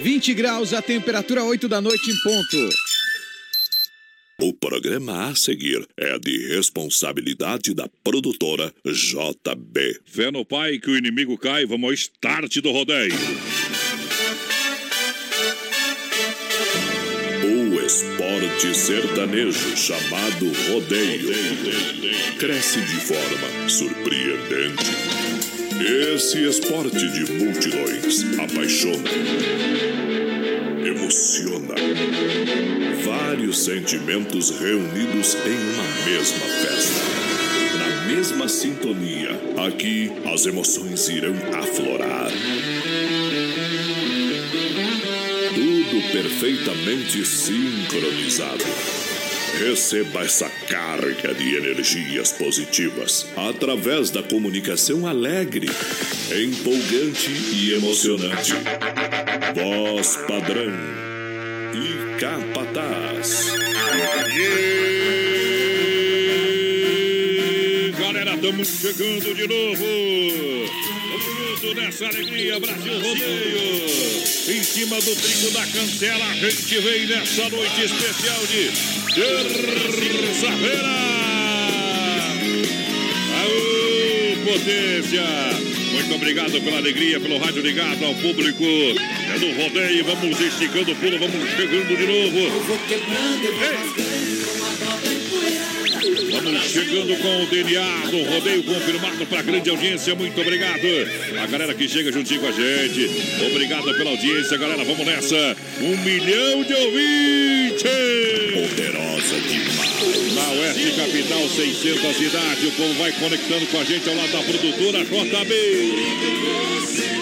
20 graus, a temperatura 8 da noite em ponto. O programa a seguir é de responsabilidade da produtora JB. Fé no pai que o inimigo cai, vamos ao start do rodeio. O esporte sertanejo chamado rodeio cresce de forma surpreendente. Esse esporte de multidões apaixona, emociona. Vários sentimentos reunidos em uma mesma festa. Na mesma sintonia, aqui as emoções irão aflorar. Tudo perfeitamente sincronizado. Receba essa carga de energias positivas através da comunicação alegre, empolgante e emocionante. Voz padrão e capataz. Galera, estamos chegando de novo. Junto nessa alegria, Brasil Rodeio. Em cima do trinco da cancela, a gente vem nessa noite especial de terça-feira. Aô, potência! Muito obrigado pela alegria, pelo rádio ligado ao público. É do rodeio, vamos esticando o pulo, vamos chegando de novo. Chegando com o DNA do rodeio confirmado para grande audiência. Muito obrigado. A galera que chega juntinho com a gente. Obrigado pela audiência, galera. Vamos nessa. Um milhão de ouvintes. Poderosa demais. Na Oeste Capital, 600 cidade. O povo vai conectando com a gente ao lado da produtora JB.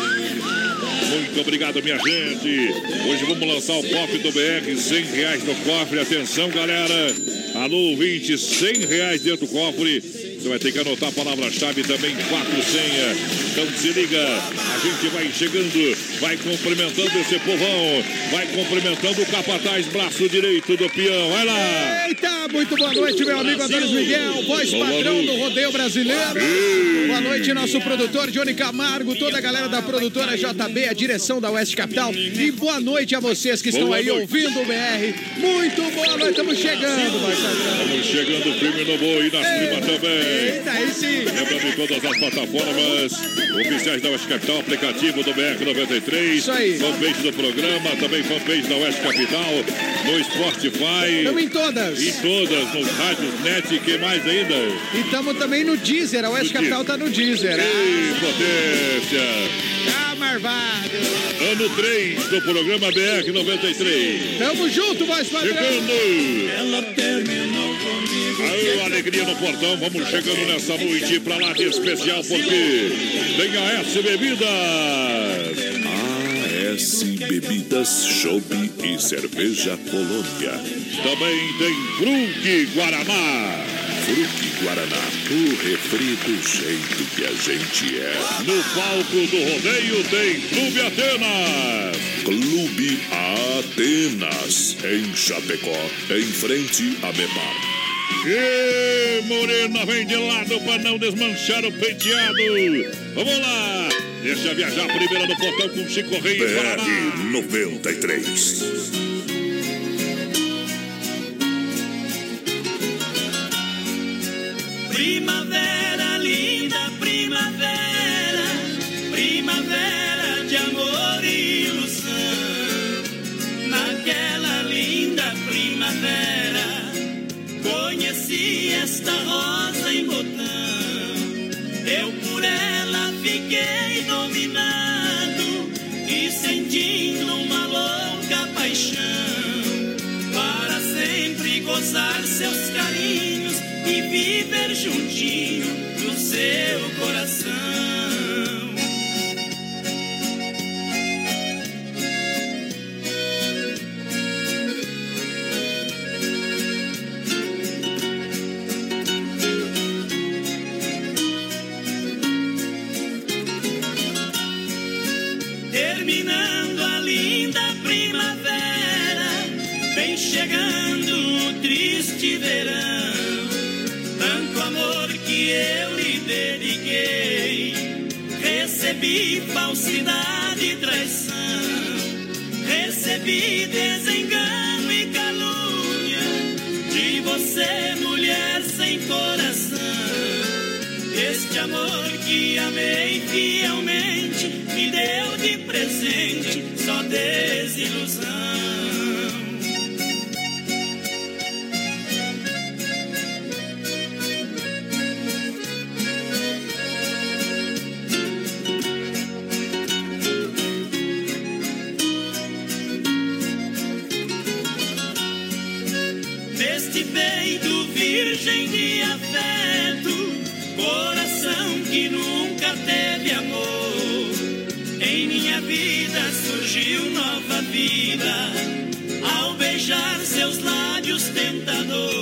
Muito obrigado, minha gente. Hoje vamos lançar o pop do BR, 100 reais no cofre. Atenção, galera. Alô, ouvinte, 100 reais dentro do cofre. Você vai ter que anotar a palavra-chave também, quatro senha. Então se liga, a gente vai chegando, vai cumprimentando esse povão, vai cumprimentando o capataz, braço direito do peão. Vai lá! Eita, muito boa noite, meu amigo Antônio Miguel, voz Boa padrão do rodeio brasileiro. Boa noite, nosso produtor Johnny Camargo, toda a galera da produtora JB, a direção da Oeste Capital. E boa noite a vocês que estão Boa aí noite. ouvindo o BR. Muito boa noite, estamos chegando, padrão. Estamos chegando firme no boi, nas primas também. Eita, aí sim. Lembrando em todas as plataformas oficiais da Oeste Capital, aplicativo do BR93, Isso aí. fanpage do programa, também fanpage da Oeste Capital, no Spotify, Estamos em todas. e todas, nos rádios net, que mais ainda? E estamos também no Deezer, a Oeste No Capital tá no Deezer. Ei, potência! Ah, marvado. Ano 3 do programa BR93. Tamo junto, voz padrão. Chegando! Ela terminou comigo. Aô, alegria no portão, vamos chegando nessa noite pra lá de especial, porque tem a S Bebidas. AS Bebidas, Chopp e Cerveja Colônia. Também tem Fruque Guaraná. Fruque Guaraná, o refri do jeito que a gente é. No palco do rodeio tem Clube Atenas. Clube Atenas, em Chapecó, em frente a Mepar. E Morena vem de lado para não desmanchar o penteado. Vamos lá. Deixa viajar primeiro no portão com Chico Reis. BR 93. Fiquei dominado e sentindo uma louca paixão para sempre gozar seus carinhos e viver juntinho do seu coração. Traição. recebi desengano e calúnia de você, mulher sem coração. Este amor que amei fielmente me deu de presente só desilusão. Seus lábios tentadores.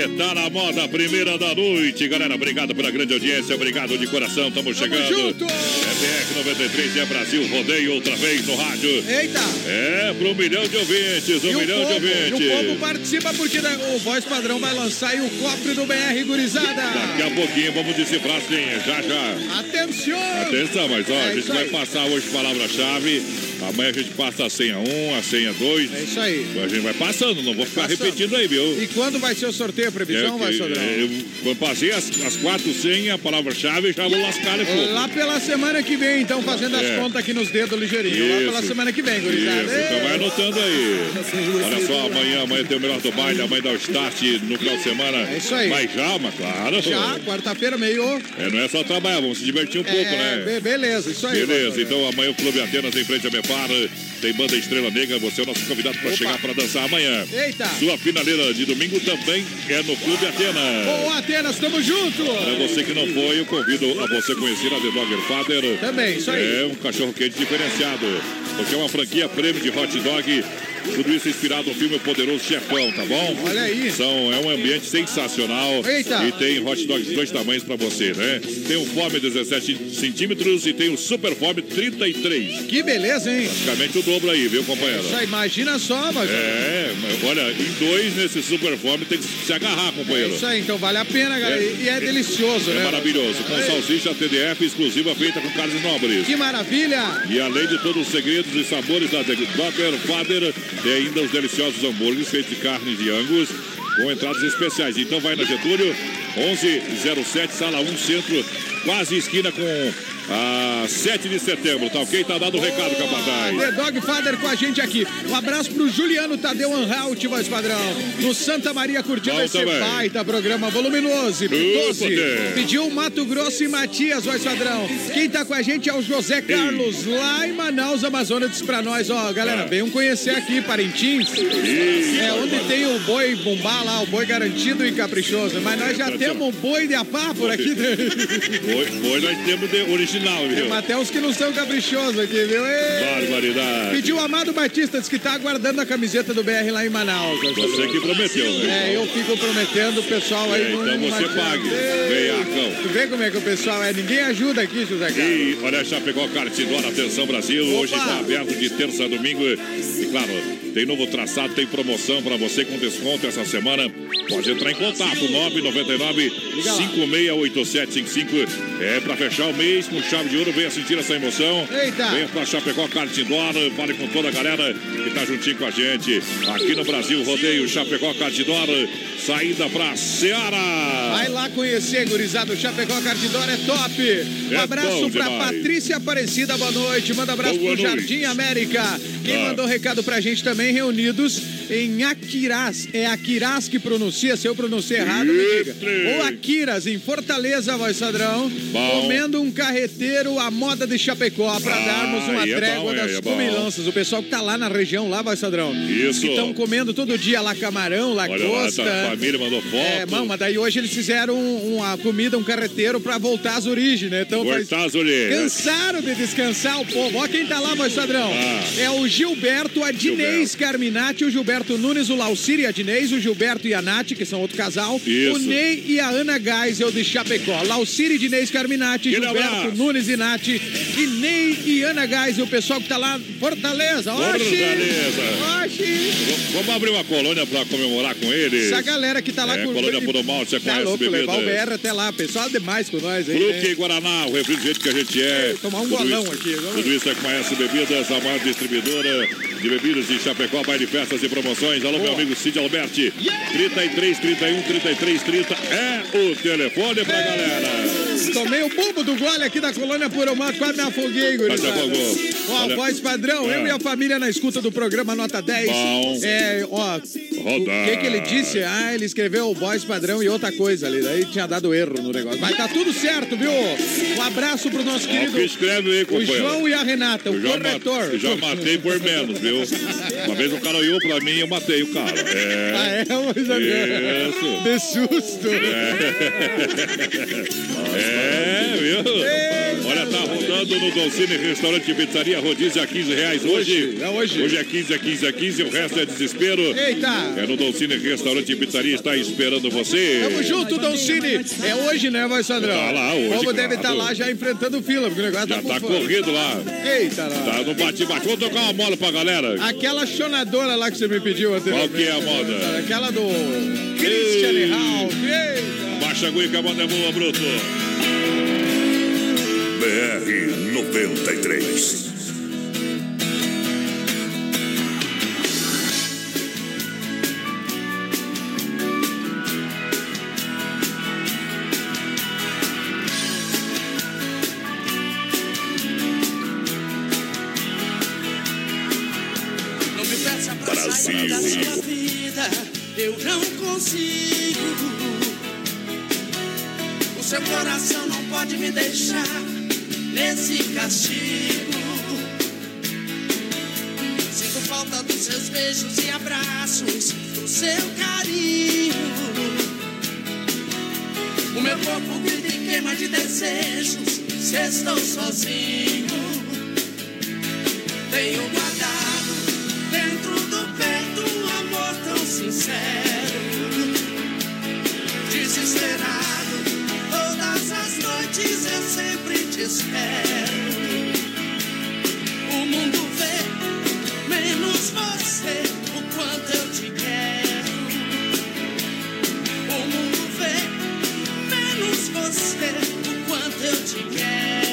Mas que tá na moda, primeira da noite. Galera, obrigado pela grande audiência, obrigado de coração, estamos chegando. junto. BR 93 é Brasil, rodeio outra vez no rádio. Eita! É, para um milhão de ouvintes, um E o, milhão de povo, e ouvintes. o povo participa porque né, o Voz Padrão vai lançar aí o cofre do BR Gurizada. Daqui a pouquinho vamos decifrar senhas, já já. Atenção! Atenção, mas ó, É a gente vai aí. passar hoje palavra-chave. Amanhã a gente passa a senha 1, a senha 2. É isso aí. A gente vai passando, não vou ficar Passando. repetindo aí, viu? E quando vai ser o sorteio, a previsão, É vai, Sodrão? é, eu, passei as, as quatro senhas, a palavra-chave, já vou lascar e fogo. Lá pela semana que vem, então, fazendo as É. contas aqui nos dedos ligeirinho. Lá pela Isso. semana que vem, gurizada. Isso, então vai anotando aí. Olha só, amanhã, amanhã tem o melhor do baile, amanhã dá o start no final de semana. É isso aí. Mas já, mas claro. Já, quarta-feira, meio. É, não é só trabalhar, vamos se divertir um pouco, né? be- beleza, isso aí. Beleza, então amanhã o Clube Atenas em frente a Mepar. Tem banda Estrela Negra, você é o nosso convidado para chegar para dançar amanhã. Eita! Sua finaleira de domingo também é no Clube Atenas. Ô, Atenas, tamo junto! Para você que não foi, eu convido a você conhecer a The Dogger Father. Também, isso aí. É um cachorro quente diferenciado, porque é uma franquia prêmio de hot dog. Tudo isso inspirado no filme O Poderoso Chefão, tá bom? Olha aí. São, é um ambiente sensacional. Eita. E tem hot dogs de dois tamanhos pra você, né? Tem o Fome 17 centímetros e tem o Super Fome 33. Que beleza, hein? Praticamente o dobro aí, viu, companheiro? Aí, imagina só, mas. É, mas olha, em dois nesse Super Fome tem que se agarrar, É companheiro. isso aí, então vale a pena, galera. É. E é delicioso, É né? maravilhoso. Com Ei, salsicha TDF exclusiva feita com carnes nobres. Que maravilha! E além de todos os segredos e sabores da Father, tem ainda os deliciosos hambúrgueres feitos de carne de angus com entradas especiais. Então vai na Getúlio, 1107, sala 1, centro, quase esquina com a 7 de setembro, tá ok? Tá dado o recado, capataz. The Dog Father com a gente aqui. Um abraço pro Juliano Tadeu Anhalt, voz padrão. No Santa Maria curtindo esse também. baita programa voluminoso. Ô, 12. poder. Pediu Mato Grosso e Matias, voz padrão. Quem tá com a gente é o José Carlos, lá em Manaus, Amazonas. Diz pra nós, ó, galera, Ah. venham conhecer aqui, Parintins. Ih, É onde tem o boi bumbá lá, o boi garantido e caprichoso. Mas nós já É, temos um boi de apá por aqui. Hoje, hoje nós temos de original, viu? Mas até os que não são caprichosos aqui, viu? Ei! Barbaridade. Pediu o Amado Batista, disse que tá aguardando a camiseta do BR lá em Manaus. Você que prometeu, né? É, eu fico prometendo o pessoal aí. É, então não você pague. Ei, Veiacão. Tu vê como é que o pessoal é? Ninguém ajuda aqui, José Carlos. E olha, Chapecó Cartidora, atenção Brasil, hoje Opa! está aberto de terça a domingo. E claro, tem novo traçado, tem promoção para você com desconto essa semana. Pode entrar em contato, 999 568755. É para fechar o mês com chave de ouro, venha sentir essa emoção. Eita! Venha para Chapecó Cartidora, fale com toda a galera que tá juntinho com a gente. Aqui no Brasil, rodeio Chapecó Cartidora, saída para Seara. Vai lá conhecer, gurizada. O Chapecó Cardidora é top. Um É abraço pra demais. Patrícia Aparecida, boa noite. Manda um abraço Boa pro noite. Jardim América. Quem Ah. mandou recado pra gente também, reunidos em Aquiraz. É Aquiraz que pronuncia, se eu pronunciei errado, me diga. Ou Aquiraz, em Fortaleza, voz padrão. Comendo um carreteiro à moda de Chapecó para Ah, darmos uma é trégua bom, das é comilanças. O pessoal que tá lá na região, lá, voz padrão. Isso. Que estão comendo todo dia lá camarão, Olha lá, lagosta. essa família mandou foto. É, mano, mas daí hoje eles fizeram um- uma comida, um carreteiro pra voltar às origens, né? Então Cortar as orelhas. Cansaram de descansar o povo. Ó quem tá lá, voz padrão. Ah. É o Gilberto, a Dinês Carminati, o Gilberto Nunes, o Laucírio e a Dinês, o Gilberto e a Nath, que são outro casal. Isso. O Ney e a Ana Geisel de Chapecó. Laucírio e Dinês Carminati, Gilberto abraço. Nunes e Nath. E Ney e Ana Geisel, o pessoal que tá lá. Fortaleza. Oxi! Fortaleza. Oxi! Vamos abrir uma colônia pra comemorar com eles. Essa galera que tá lá É, com Colônia Puro Malte, você Tá conhece louco, bebidas. levar o BR até lá. Pessoal demais com nós aí. Fruque né? Guaraná, o refri do jeito que a gente é. Tomar um Tudo golão isso- aqui, vamos. Tudo isso é conhece bebidas, a maior distribuidora de bebidas de Chapecó, baile festas e promoções. Alô, meu amigo Cid Alberti. 33, 31, 33, 30 é o telefone pra galera. Tomei o bumbo do gole aqui da colônia Poromato, quase me afoguei, gurizada. Quase afogou. Ó, Olha- voz padrão, É. eu e a família na escuta do programa Nota 10. Bom. É, ó, o que que ele disse? Ah, ele escreveu voz padrão e outra coisa ali, daí tinha dado erro no negócio. Mas tá tudo certo, viu? Um abraço pro nosso Ó, o querido que escreve aí, o companheiro. João e a Renata, o Eu já, corretor. eu já matei por menos, viu? Uma vez um cara olhou pra mim e eu matei o cara. É. Ah, é, mas. Isso. De susto. É, viu? Olha, tá rodando no Dolcine Restaurante e Pizzaria Rodízio a 15 reais hoje. É hoje. Hoje é 15, é 15, é 15, o resto é desespero. Eita. É no Dolcine Restaurante e Pizzaria, está esperando você. Tamo junto, Doncini. É hoje, né, voz padrão? Tá lá hoje, O povo deve claro. estar lá já enfrentando fila, porque o negócio Já tá tá corrido lá. Eita, lá. Tá no bate-bate. Vamos tocar uma mola pra galera. Aquela chonadora lá que você me pediu anteriormente. Qual que é a moda? Aquela do Christian Ralph. A que a moda é boa, Bruto. BR 93. Não me peça pra Brasil. sair da sua vida, eu não consigo. Pode me deixar nesse castigo. Sinto falta dos seus beijos e abraços, do seu carinho. O meu corpo grita e queima de desejos, se estou sozinho. Tenho guardado dentro do peito um amor tão sincero. Desesperado, noites eu sempre te espero. O mundo vê menos você, o quanto eu te quero. O mundo vê menos você, o quanto eu te quero.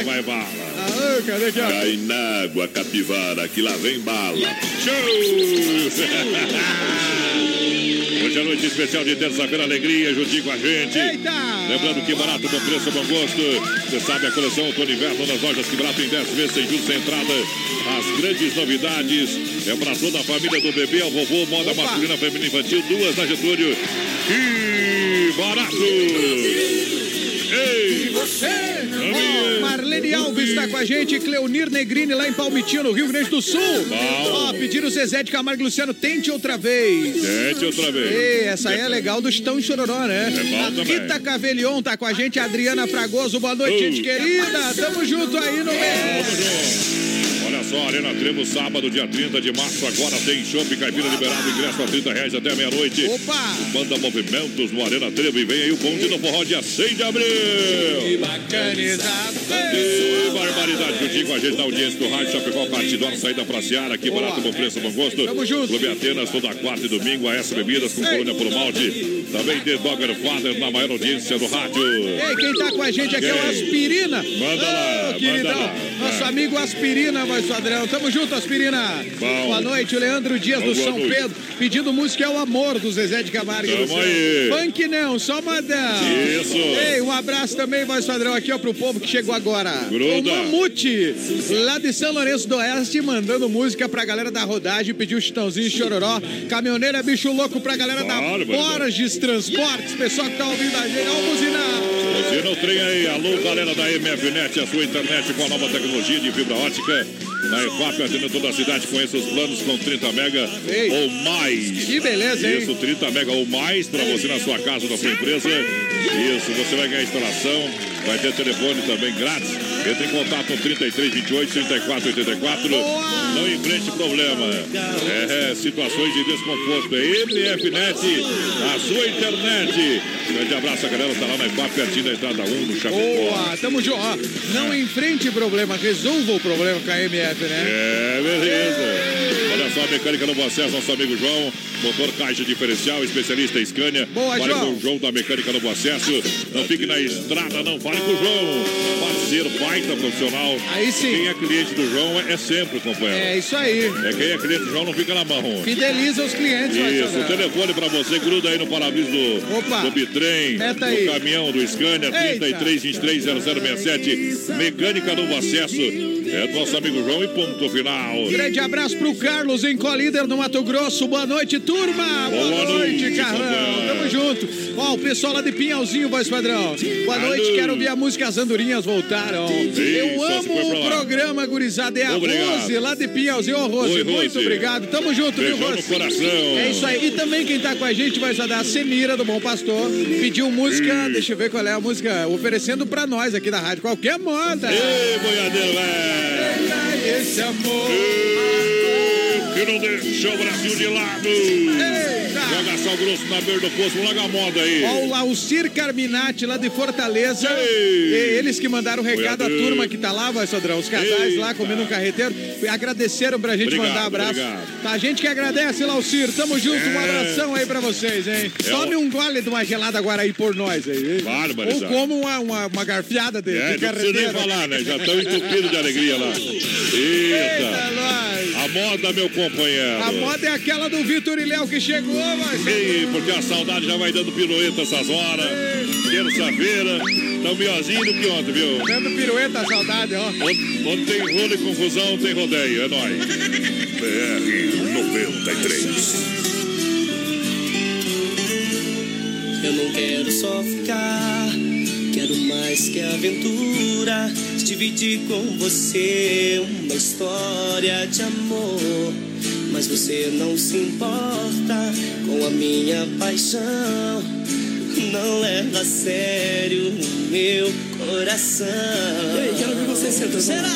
Lá vai bala. Ah, cadê aqui, ó? Cai na água, capivara, que lá vem bala. Show! Hoje é noite especial de terça-feira, alegria, juntinho com a gente. Eita! Lembrando que barato, bom preço, bom gosto. Você sabe a coleção outono e inverno nas lojas que barato em 10 vezes sem juros sem entrada. As grandes novidades é para toda a família do bebê ao vovô, moda Opa! masculina, feminina e infantil, duas na Getúlio. Que barato! Ei! Ó, Marlene Alves está com a gente, Cleonir Negrini lá em Palmitinho, no Rio Grande do Sul. Ó, pediram o Zezé de Camargo e Luciano, tente outra vez. Gente, outra vez. Ei, essa aí é legal do Chitão e Chororó, né? É bom a também. Rita Cavelion tá com a gente, a Adriana Fragoso, boa noite, Uh. gente querida. Tamo junto aí no mês. Só, Arena Trevo, sábado, dia 30 de março. Agora tem chopp caipira liberado, ingresso a 30 reais até meia-noite. Opa! Manda movimentos no Arena Trevo e vem aí o bonde do forró dia 6 de abril. Que bacanizado. Que barbaridade, juntinho com a gente na audiência do Rádio Chapecó, Partidor, saída pra Seara, Boa. barato, bom preço, bom gosto. Tamo junto. Clube Atenas, toda quarta e domingo, a S Bebidas com colônia por malte. Também The Dogger Father na maior audiência do rádio. Ei, quem tá com a gente aqui é o? Aspirina. Manda lá, queridão. manda lá. Nosso amigo Aspirina, voz padrão. Tamo junto, Aspirina. Bom. Boa noite, o Leandro Dias do Boa São noite. Pedro, pedindo música é o amor do Zezé de Camargo. Tamo aí. Funk não, só modão. Isso. Ei, um abraço também, voz padrão, aqui ó, pro povo que chegou agora. Gruda. O Mamute, lá de São Lourenço do Oeste, mandando música pra galera da rodagem, pediu Chitãozinho e Chororó. Caminhoneira Bicho Louco pra galera da Bárbaro. Borges Transportes, pessoal que tá ouvindo a gente, ó, o buzinar. Você não trem aí, alô galera da MFNet, a sua internet com a nova tecnologia de fibra ótica. Na EFAP, atendendo toda a cidade, conheça os planos com 30 mega Ei. ou mais. Que beleza, hein? Isso, 30 mega ou mais para você na sua casa, na sua empresa. Isso, você vai ganhar instalação, vai ter telefone também grátis. Entre em contato no 33 28 34 84. Boa! Não enfrente problema. É, situações de desconforto. É MFNet, a sua internet. Grande abraço, a galera tá lá na EFAP, pertinho da entrada 1, no Chapecó. Boa, tamo junto. Não enfrente problema, resolva o problema com a MF, né? É, beleza. Só a mecânica no acesso, nosso amigo João. Motor caixa diferencial, especialista em Scania. Boa, fale João. com o João da mecânica no acesso. Não fique na estrada, não. Fale com o João. Parceiro, baita profissional. Aí sim. Quem é cliente do João é sempre, companheiro. É isso aí. É quem é cliente do João não fica na mão. Fideliza os clientes, Isso, o telefone pra você, gruda aí no para-brisa do, Opa. do Bitrem, do caminhão, do Scania, Eita. 33 23 0067, Mecânica Novo Acesso. É do nosso amigo João e ponto final. Grande abraço pro Carlos em Colíder, no Mato Grosso. Boa noite, turma. Boa, Boa noite, noite. Tamo junto. Ó, o pessoal lá de Pinhalzinho, voz padrão. Boa Alô. noite, quero ouvir a música As Andorinhas Voltaram. Eu amo o programa, gurizada. É a Obrigado. Rose, lá de Pinhalzinho. Ô, Rose, Oi, muito Rose. obrigado. Tamo junto, viu, Beijão no Rose? coração. É isso aí. E também quem tá com a gente vai dar a Semira do Bom Pastor. Pediu música, Ih. deixa eu ver qual é a música, oferecendo pra nós aqui da rádio. Qualquer moda. Ei, boiadeiro, velho! Esse amor. Que não deixa o Brasil de lado! Eita. Joga sal grosso na beira do poço, larga a moda aí! Ó, o Laucir Carminati, lá de Fortaleza. Ei. E Eles que mandaram o recado à turma que tá lá, vai, Sodrão. Os casais lá Eita. comendo um carreteiro. Agradeceram pra gente Obrigado, mandar abraço. obrigado. Tá, a gente que agradece, Laucir. Tamo junto. Um É. abração aí pra vocês, hein? É Tome o- um gole de uma gelada Agora por nós aí. Ou como uma, uma, uma garfiada de, É, de não precisa nem carreteiro. falar, né? Já estão entupidos de alegria lá. Eita, Eita! A moda, meu companheiro! A moda é aquela do Vitor e Léo que chegou, mas. Ei, porque a saudade já vai dando pirueta essas horas. Terça-feira, tão melhorzinho do que ontem, viu? Dando pirueta, saudade, ó. Onde, onde tem rolo e confusão, tem rodeio, é nóis. BR 93. Eu não quero só ficar, quero mais que aventura. Dividir com você uma história de amor. Mas você não se importa com a minha paixão. Não leva a sério o meu coração. E aí, quero ver você sentando. Será?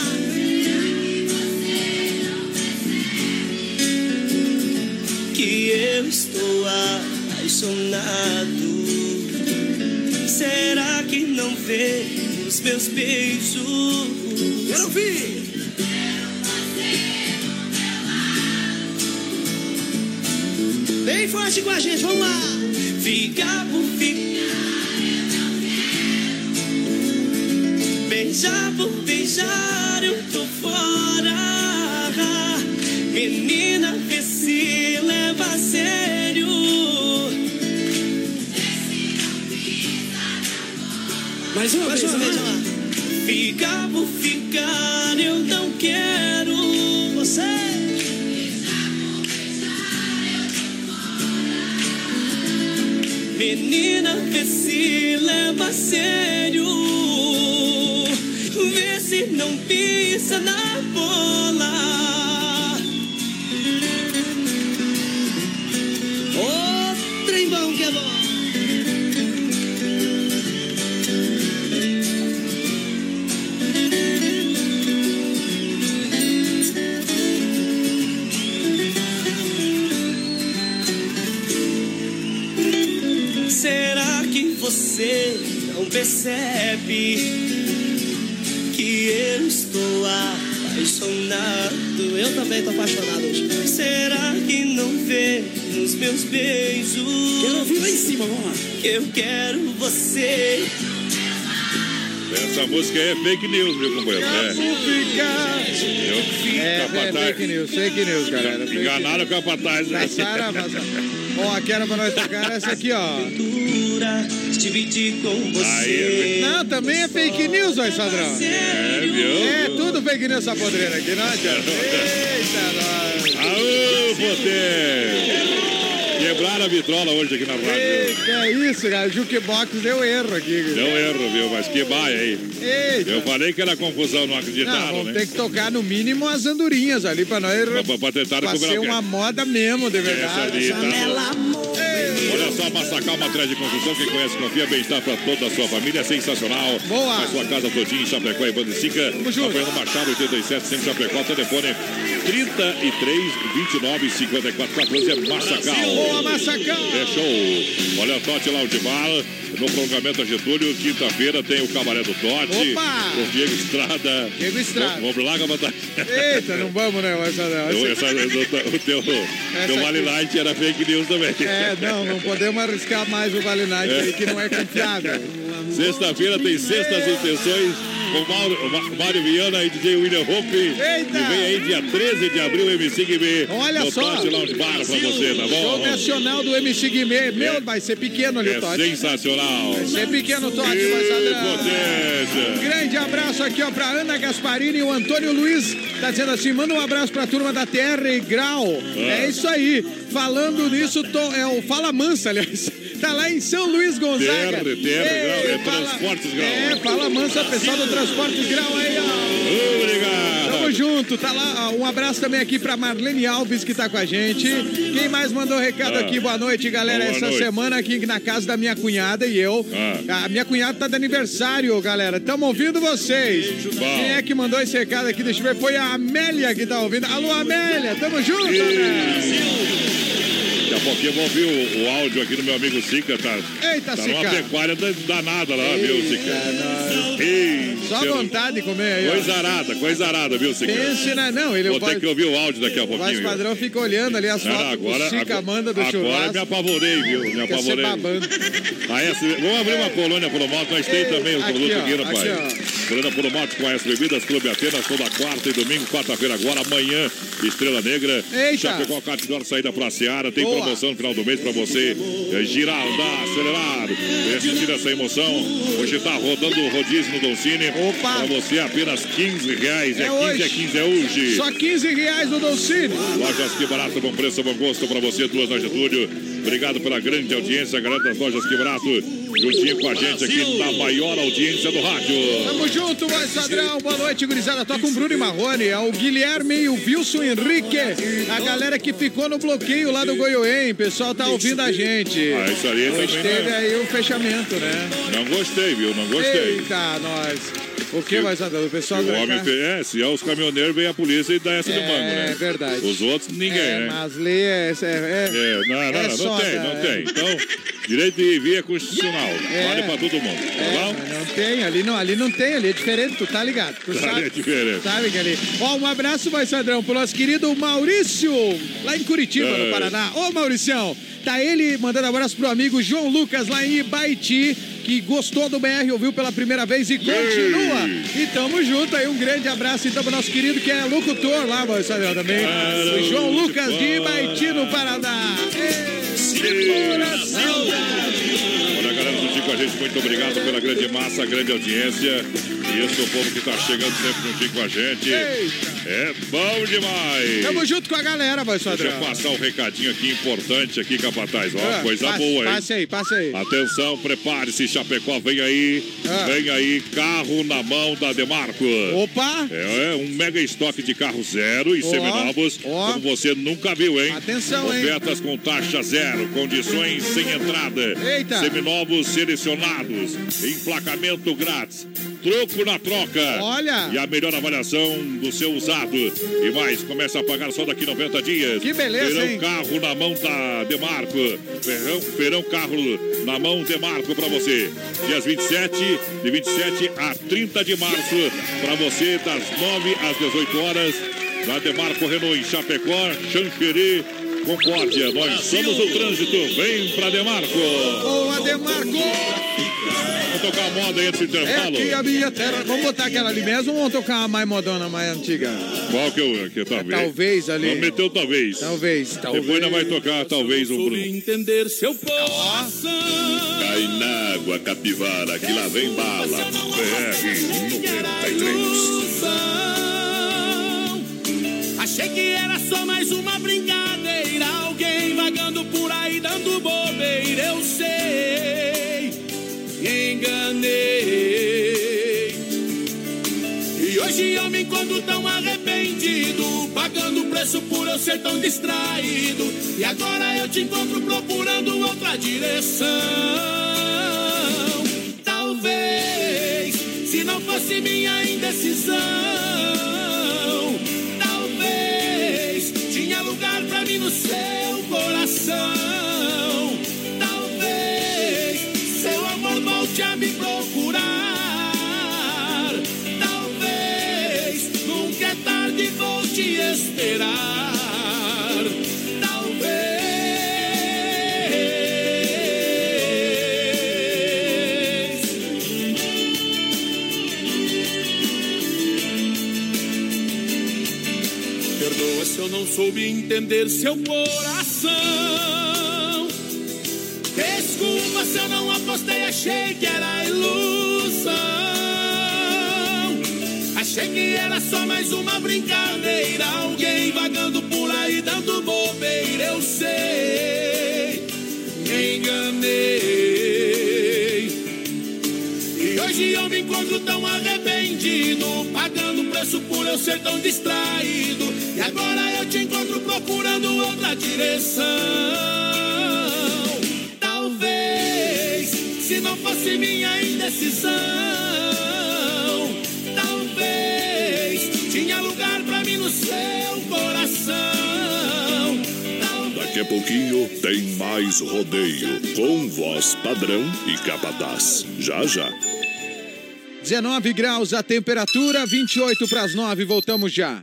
que eu estou apaixonado. Será que não vê os meus beijos? Quero ouvir! Bem forte com a gente, vamos lá! Fica por ficar. eu não quero. Beijar por beijar, eu tô fora. Mais uma, Mais uma vez, lá. Ficar por ficar, eu não quero você. Menina, vê se leva a sério. Vê se não pisa na bola. Não percebe que eu estou apaixonado? Eu também tô apaixonado hoje. Será que não vê nos meus beijos? Quero ouvir lá em cima, vamos lá. Que eu quero você. Essa música é fake news, meu companheiro. É. Eu, É, é capataz. fake news, fake news, galera. Fake Enganaram o capataz. né? Passaram, passaram. Ó, aqui era pra nós tocar essa aqui, ó. Dividir com Aí, você. Não, também é fake news, ó, Sadrão. É, viu? É, tudo fake news essa podreira aqui, não adianta. Eita, nós. Aô, poder! Quebraram a vitrola hoje aqui na rádio. É isso, cara? Jukebox deu erro aqui. Deu erro, viu? Mas que baia aí. Eita. Eu falei que era confusão, não Não, acreditaram, vamos né? ter que tocar no mínimo as andorinhas ali pra nós. Pra, pra, tentar Pra ser uma moda mesmo, de Essa verdade. ali, tá? Janela amor. Só, Massacal Matriz de Construção, quem conhece, confia, bem-estar para toda a sua família, é sensacional. Boa. A sua casa todinha em Chapecó e Bandicica. Fernando Machado, 87, sempre Chapecó, telefone 33 29 54 14, é Massacal. Boa, Massacal. É show. Olha, Tote Lounge Bar, no prolongamento a Getúlio, quinta-feira tem o Cabaré do Tote. Opa! O Diego Estrada. Diego Estrada. Vamos lá, Gabatá. Eita, não vamos, né, Sadrão? Eu- essa- o teu, teu Vale. Night era fake news também. É, não, não podemos arriscar mais o Vale Night aí, que não é confiável. Sexta-feira tem Sextas Intenções com Mauro, Ma- Mário Viana e DJ William Hope. Eita! E vem aí dia 13 de abril, MC Guimê. Olha no só. Tote Lounge Bar pra você, tá Show bom? nacional do MC Guimê. Meu, vai ser pequeno ali o É Tote. sensacional. Vai ser pequeno o Tote, Sadrão. potência. Grande abraço aqui, ó, pra Ana Gasparini e o Antônio Luiz. Tá dizendo assim: manda um abraço pra turma da Terra e Grau. É isso aí. Falando nisso, tô- é o Fala Mansa, aliás. Tá lá em São Luís Gonzaga. Terra e Grau, é Fala- Transportes Grau. É, Fala Mansa, pessoal do Transportes Grau aí, ó. Obrigado. Tamo junto, tá lá. ó, Um abraço também aqui pra Marlene Alves, que tá com a gente. Quem mais mandou recado Ah. aqui? Boa noite, galera. Boa Essa noite. semana aqui na casa da minha cunhada e eu. Ah. A minha cunhada tá de aniversário, galera. Tamo ouvindo vocês. Bom. Quem é que mandou esse recado aqui? Deixa eu ver. Foi a Amélia que tá ouvindo. Alô, Amélia. Tamo junto, Amélia. Daqui a pouquinho eu vou ouvir o, o áudio aqui do meu amigo Sica. Tá, Eita, tá numa Sica. pecuária da- danada lá, viu, Eita, Sica? nós. Ei, Só vontade de comer aí, ó. Coisa arada, coisa arada, viu, Sica? Pense na... Não, ele Vou ter vai... que ouvir o áudio daqui a O pouquinho. viu? padrão fica olhando ali as fotos agora, o Sica agora, manda do agora churrasco. me apavorei, viu? Me apavorei. A S... Vamos abrir uma colônia por moto, nós tem também o produto aqui, rapaz. Colônia por moto com S Bebidas, Clube Atenas, toda quarta e domingo, quarta-feira agora, amanhã, Estrela Negra. Eita. Chapecó Catidor, saída pra Seara. Tem Boa. Promoção no final do mês pra você eh, girar, andar, acelerar. Assistir essa emoção. Hoje tá rodando o rodízio no Dolcine. Opa. Pra você apenas 15 reais. É, É 15, hoje. é 15, é hoje. Só 15 reais no Dolcine. Lojas Que Barato, bom preço, bom gosto pra você, duas na Getúlio. Obrigado pela grande audiência, galera das Lojas Que Barato, juntinho com a gente aqui na maior audiência do rádio. Tamo junto, voz padrão. Boa noite, gurizada. Toca um Bruno e Marrone. É o Guilherme e o Wilson Henrique. A galera que ficou no bloqueio lá do Goiôem. O pessoal tá ouvindo a gente. Ah, isso aí Hoje também teve não, aí o fechamento, né? não gostei, viu? Não gostei. Eita, nós. O que, voz padrão? O pessoal O homem fez, é, se é os caminhoneiros, vem a polícia e dá essa de É, mango, né? verdade. Os outros, ninguém, É, né? mas lê é, é, É, não, não, é não, não tem, não é. tem. Então, Direito de via constitucional. É. Vale pra todo mundo, tá É, bom? não tem, ali não, ali não tem, ali é diferente, tu tá ligado. Tu Ali sabe, é diferente. sabe que ali. Ó, um abraço, vai, Sandrão, pro nosso querido Maurício, lá em Curitiba, É. no Paraná. Ô, Mauricião, tá ele mandando abraço pro amigo João Lucas, lá em Ibaiti, que gostou do BR, ouviu pela primeira vez e continua. E tamo junto aí, um grande abraço então pro nosso querido que é locutor lá, Sandrão, também. O João Lucas de. Ibaiti, no Paraná. Olha, galera do Chico, a gente, muito obrigado pela grande massa, grande audiência. É o povo que tá chegando sempre juntinho com a gente. É bom demais. Tamo junto com a galera, vai, Deixa eu passar um recadinho aqui importante aqui, Capataz. Ó, Ah, coisa passe- boa, hein? Passe aí, passe aí. Atenção, prepare-se, Chapecó, vem aí. Ah. Vem aí, carro na mão da Demarco. Opa! É, é um mega estoque de carro zero e Ó, seminovos, ó. como você nunca viu, hein? Atenção, hein? Ofertas com taxa zero, condições sem entrada. Eita. Seminovos selecionados, emplacamento grátis, troco na troca. Olha. E a melhor avaliação do seu usado. E mais, começa a pagar só daqui 90 dias. Que beleza, Verão hein? carro na mão da Demarco. Verão, verão carro na mão Demarco pra você. Dias 27, de 27 a 30 de março, pra você, das 9 às 18 horas, na Demarco Renault em Chapecó, Xanxerê, Concórdia. Nós somos o trânsito. Vem pra Demarco. Boa, Demarco! Vamos tocar a moda aí antes do É intervalo. aqui a minha terra. Vamos botar aquela ali mesmo ou vamos tocar uma mais modona, mais antiga? Qual que eu, que talvez? Talvez ali. Vamos meter o talvez. Talvez, talvez. Depois ainda vai tocar talvez um Bruno. entender seu coração. Cai na água, capivara, que lá vem bala. BR 93. Achei que era só mais uma brincadeira. Alguém vagando por aí dando bobeira. Eu sei, enganei. E hoje eu me encontro tão arrependido. Pagando preço por eu ser tão distraído. E agora eu te encontro procurando outra direção. Talvez, se não fosse minha indecisão, talvez tinha lugar pra mim no seu coração. Soube entender seu coração. Desculpa se eu não apostei, achei que era ilusão. Achei que era só mais uma brincadeira. Alguém vagando por aí dando bobeira. Eu sei, me enganei. E hoje eu me encontro tão arrependido, pagando preço por eu ser tão distraído. E agora eu te encontro procurando outra direção. Talvez, se não fosse minha indecisão, talvez tinha lugar pra mim no seu coração. Daqui a pouquinho tem mais rodeio com voz padrão e capataz. Já já. 19 graus a temperatura, 28 para as 9, voltamos já.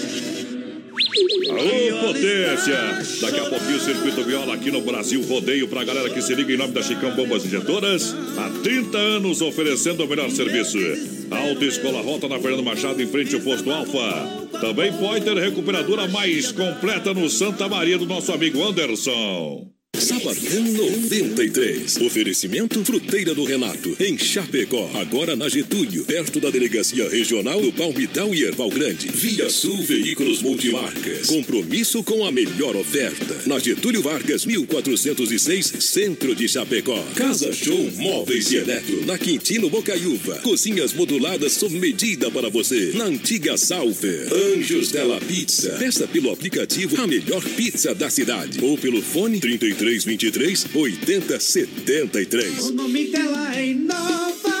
Alô, potência! Daqui a pouquinho o Circuito Viola aqui no Brasil Rodeio pra galera que se liga em nome da Chicão Bombas Injetoras. Há 30 anos oferecendo o melhor serviço. Alta Escola Rota na Fernando Machado em frente ao posto Alfa. Também pode ter recuperadora mais completa no Santa Maria do nosso amigo Anderson. Sabadão 93. Oferecimento Fruteira do Renato, em Chapecó. Agora na Getúlio, perto da Delegacia Regional do Palmital e Erval Grande. Via Sul Veículos Multimarcas. Compromisso com a melhor oferta. Na Getúlio Vargas, 1406, Centro de Chapecó. Casa Show Móveis e Eletro. Na Quintino Bocaiúva. Cozinhas moduladas sob medida para você. Na antiga Salfer. Anjos Della Pizza. Peça pelo aplicativo a melhor pizza da cidade. Ou pelo fone 3323 8073. O nome dela é Inova.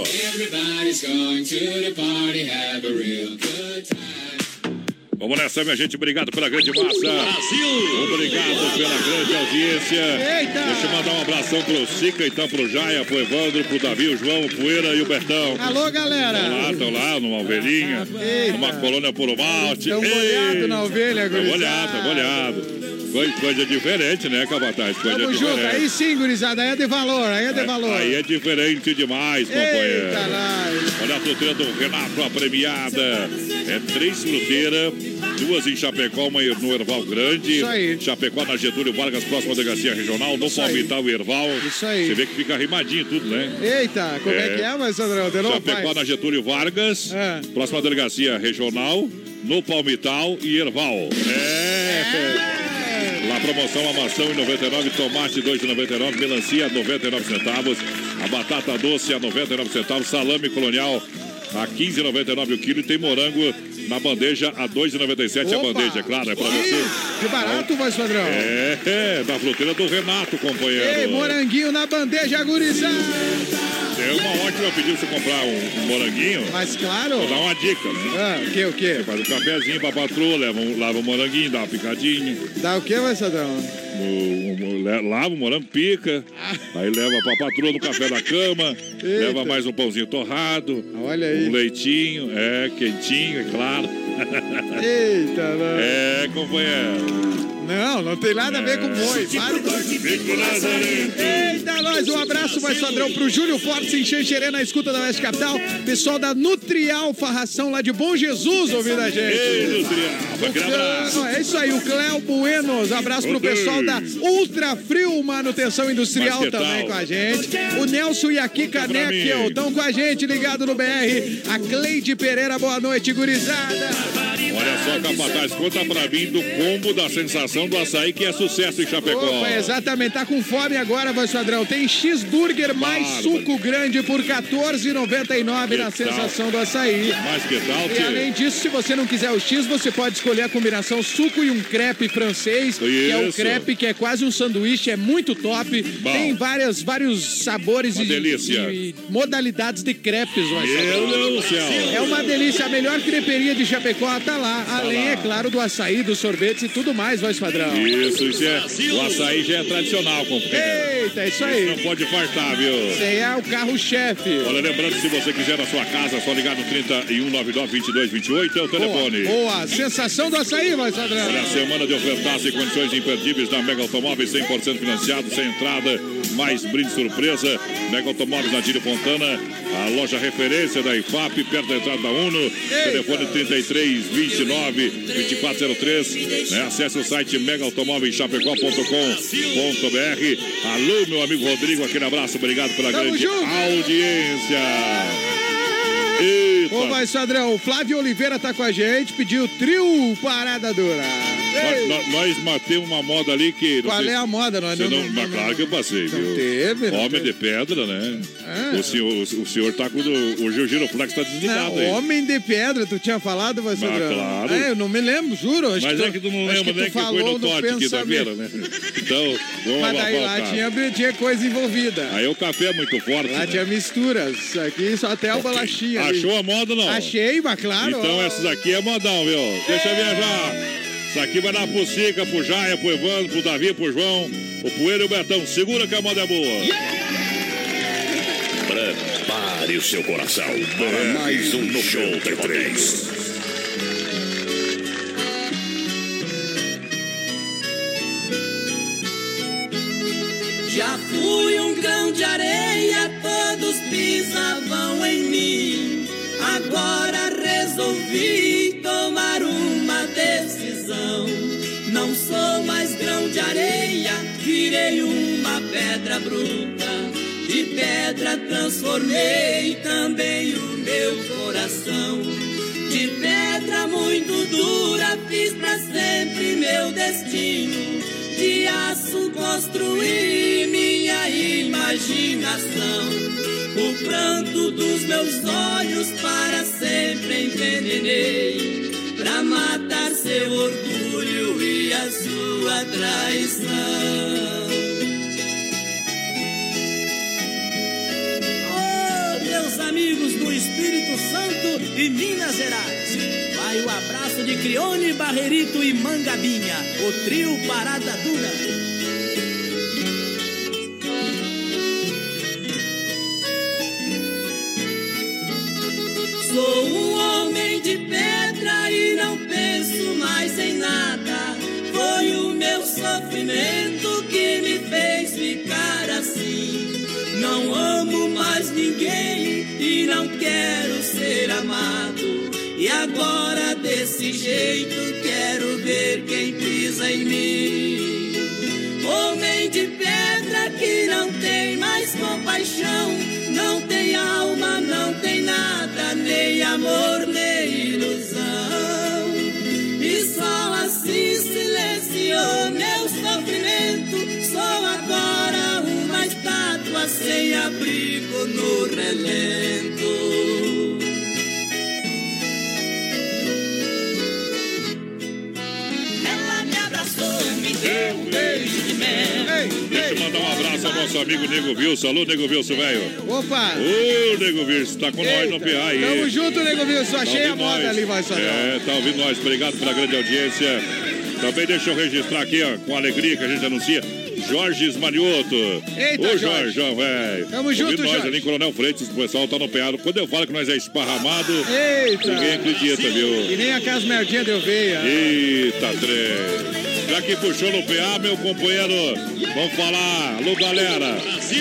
Everybody's going to the party, have a real good time. Vamos nessa, minha gente. Obrigado pela grande massa. Brasil! Obrigado pela grande audiência. Eita! Deixa eu mandar um abração pro Sica, então pro Jaia, pro Evandro, pro Davi, o João, o Poeira e o Bertão. Alô, galera. Estão lá, estão lá, numa ovelhinha, Eita. numa colônia por malte. Estão molhados na ovelha, gurizada. molhado, molhado. Coisa, coisa diferente, né, Capataz? Coisa Tamo junto. diferente. Aí sim, gurizada. Aí é de valor. Aí é de valor. Aí é diferente demais, companheiro. Eita. Olha a fruteira do Renato, a premiada. É três fruteiras, duas em Chapecó, uma no Erval Grande. Isso aí. Chapecó na Getúlio Vargas, próxima delegacia regional, no. Palmital e Erval. Isso aí. Você vê que fica rimadinho tudo, né? Eita, como é, É. que é, mas Sandrão? De novo, Chapecó pai. na Getúlio Vargas, É. próxima delegacia regional, no Palmital e Erval. É. Lá promoção a maçã em 99, tomate 2,99, melancia 99 centavos, a batata doce a 99 centavos, salame colonial a 15,99 o quilo e tem morango na bandeja a 2,97 a bandeja, é claro, é pra você. Que barato, voz padrão. É, é, da fruteira do Renato, companheiro. Ei, moranguinho na bandeja, gurizada. É uma ótima pedida você comprar um, um moranguinho. Mas claro. Vou dar uma dica, né? Ah, o que, o que? Faz um cafezinho pra patroa, leva um, lava um moranguinho, dá uma picadinha. Dá o que, vai? Lava o morango, pica. Aí leva pra patroa no café da cama. Leva mais um pãozinho torrado. Olha aí. Um leitinho, é, quentinho, é claro. Eita, não. É, companheiro. Não, não tem nada a ver com boi. Lazarento. Eita, nós, um abraço mais padrão pro Júlio Fortes em Xanxerê, na escuta da Oeste Capital. Pessoal da Nutrialfa Ração lá de Bom Jesus ouvindo a gente. Ei, Nutrial, abraço. É isso aí, o Cléo Buenos. Abraço pro pessoal da Ultra Frio Manutenção Industrial também com a gente. O Nelson e a Kika Neckel estão com a gente, ligado no BR. A Cleide Pereira, boa noite, gurizada. Olha só, Capataz, conta pra mim do combo da sensação do açaí que é sucesso em Chapecó. Opa, exatamente, tá com fome agora, voz padrão. Tem cheeseburger mais suco grande por R$14,99 na tal? sensação do açaí. Mas que tal, E tio? além disso, se você não quiser o X, você pode escolher a combinação suco e um crepe francês, que é Isso. crepe que é quase um sanduíche, é muito top. Bom. Tem várias, vários sabores e, e modalidades de crepes, voz Meu. Deus do céu. É uma delícia, a melhor creperia de Chapecó tá lá. Além, lá. é claro, do açaí, dos sorvetes e tudo mais, voz padrão. Isso, isso é. O açaí já é tradicional, companheiro. Eita, é isso Isso aí. não pode faltar, viu? Aí é o carro-chefe. Olha, lembrando, se você quiser na sua casa, é só ligar no 3199-2228, é o telefone. Boa, boa. Sensação do açaí, voz padrão. Olha, a semana de ofertas e condições imperdíveis da Mega Automóveis, 100% financiado, sem entrada, mais brinde surpresa. Mega Automóveis na Tírio Fontana, a loja referência da IFAP, perto da entrada da UNO. Telefone 33 29 2403. Né? Acesse o site megaautomóveischapecó.com.br. Alô, meu amigo Rodrigo, aquele abraço, obrigado pela Tamo grande junto. audiência. Eita. Ô, voz padrão, o Flávio Oliveira tá com a gente, pediu trio Parada Dura. Nós, nós matemos uma moda ali que. Qual sei é a moda? Nós não, não, não- mas não- claro que eu passei, viu? teve, não Homem teve. de pedra, né? Ah. O, senhor, o, o senhor tá com. o- o giroflex tá desligado aí. homem de pedra, tu tinha falado, vai Ah, claro. É, eu não me lembro, juro. Mas é que tu não lembra que nem que foi no Tote aqui da feira, né? Então, vamos Mas daí o lá tinha, tinha coisa envolvida. Aí o café é muito forte. Lá né? tinha misturas. Aqui só até o bolachinha. ali. Achou a moda não? Achei, mas claro. Então ó. essas aqui é modão, viu? Deixa eu viajar. Isso aqui vai dar pro Sica, pro Jaia, pro Evandro, pro Davi, pro João, o Poeira e o Betão. Segura que a moda é boa. Prepare o seu coração para mais um no Show T3. Fui um grão de areia, todos pisavam em mim. Agora resolvi tomar uma decisão. Não sou mais grão de areia, virei uma pedra bruta. De pedra transformei também o meu coração. De pedra muito dura fiz pra sempre meu destino. De aço construí minha imaginação. O pranto dos meus olhos para sempre envenenei. Pra matar seu orgulho e a sua traição. Oh, meus amigos do Espírito Santo e Minas Gerais. Vai o abraço de Crione, Barrerito e Mangabinha, o trio Parada Dura. Sou um homem de pedra e não penso mais em nada. Foi o meu sofrimento que me fez ficar assim. Não amo mais ninguém e não quero ser amado. E agora desse jeito quero ver quem pisa em mim. Homem de pedra que não tem mais compaixão, nem amor, nem ilusão. E só assim silenciou meu sofrimento. Sou agora uma estátua sem abrigo no relento. De mel. Deixa eu mandar um abraço ao nosso amigo Nego Wilson. Alô, Nego Wilson, velho. Opa! Ô, Nego Wilson, tá com nós no PA aí. Tamo junto, Nego Wilson. Tá Achei a ouvindo moda nós. ali, vai Sadão. É, tá ouvindo nós. Obrigado pela grande audiência. Também deixa eu registrar aqui, ó, com alegria que a gente anuncia. Jorge Esmanioto. Eita, Ô, Jorge. Velho. Tamo junto, Ouvindo nós Jorge. ali Coronel Freitas, o pessoal tá no PA. Quando eu falo que nós é esparramado, Eita! ninguém acredita, viu? E nem a casa merdinha deu veia. Eita, trem. Já que puxou no PA, meu companheiro, vamos falar. Alô, galera.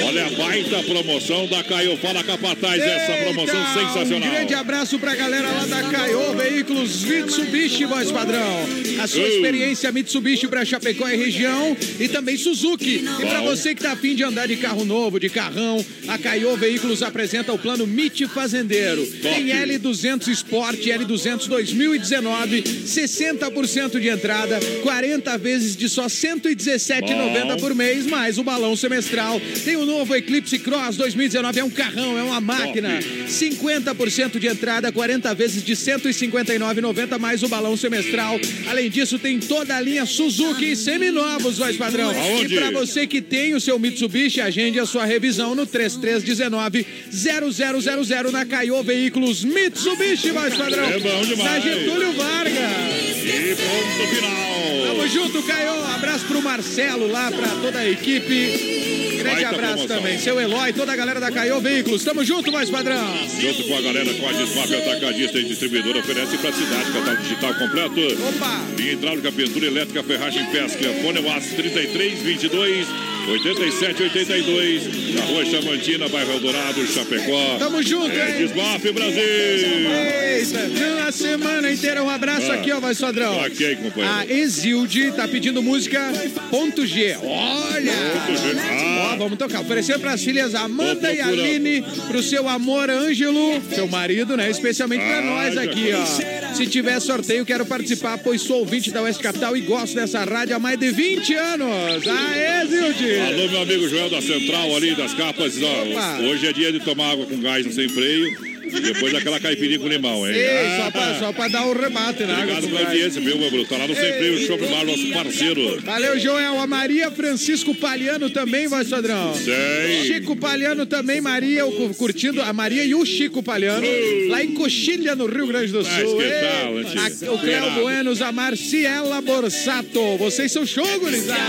Olha a baita promoção da Caio. Fala, Capataz, essa promoção Eita, sensacional. Um grande abraço pra galera lá da Caio Veículos Mitsubishi, voz padrão. A sua experiência Mitsubishi pra Chapecó e região e também Suzuki. E pra você que tá afim de andar de carro novo, de carrão, a Caio Veículos apresenta o plano MIT Fazendeiro. Tem L200 Sport, L200 2019, 60% de entrada, 40 vezes de só 117,90 Bom. por mês, mais o balão semestral. Tem o novo Eclipse Cross 2019, é um carrão, é uma máquina. 50% de entrada, 40 vezes de 159,90 mais o balão semestral. Além disso, tem toda a linha Suzuki e seminovos, voz padrão. Aonde? E para você que tem o seu Mitsubishi, agende a sua revisão no 3319 0000 na Caio Veículos Mitsubishi, voz padrão. É bom demais. Na Getúlio Vargas. E ponto final. Tamo junto, Caio. Abraço pro Marcelo lá, pra toda a equipe. Grande Baita abraço promoção. também. Seu Eloy, toda a galera da Caio Veículos. Tamo junto, mais padrão. Junto com a galera com a Desmap Atacadista e Distribuidora oferece pra cidade catálogo digital completo. Opa! Linha hidráulica, pintura elétrica, ferragem, pesca. Fone WhatsApp 33 22 87 82. Na rua Chamantina, bairro Eldorado, Chapecó. Tamo junto, É hein? Brasil. Eita, na semana inteira. Um abraço Ah. aqui, ó, vai padrão. Pra quem, companheiro? A Exilde tá pedindo música ponto G. Olha! Ponto G. Ah. Ó, vamos tocar. Oferecendo pras filhas Amanda e. Aline, pro seu amor Ângelo, seu marido, né? Especialmente pra Ah, nós já aqui, ó. Se tiver sorteio, quero participar, pois sou ouvinte da Oeste Capital e gosto dessa rádio há mais de 20 anos. Aê, Zilde! Alô, meu amigo Joel da Central ali, das capas. Ó, hoje é dia de tomar água com gás no sem freio. E depois daquela caipirinha com limão, hein? Ei, só Ah, pra, só pra dar um rebate na água. Obrigado pela audiência, viu, meu Bruno? Tá lá no Sem Freio, o Shopping Bar, nosso parceiro. Valeu, Joel. A Maria Francisco Paliano também, voz padrão. Sei. Chico Paliano também, Maria, curtindo a Maria e o Chico Paliano, lá em Coxilha, no Rio Grande do Mas Sul. que Ei, tal, a- o Cléo. Buenos, a Marciela Borsato. Vocês são show, gurizada.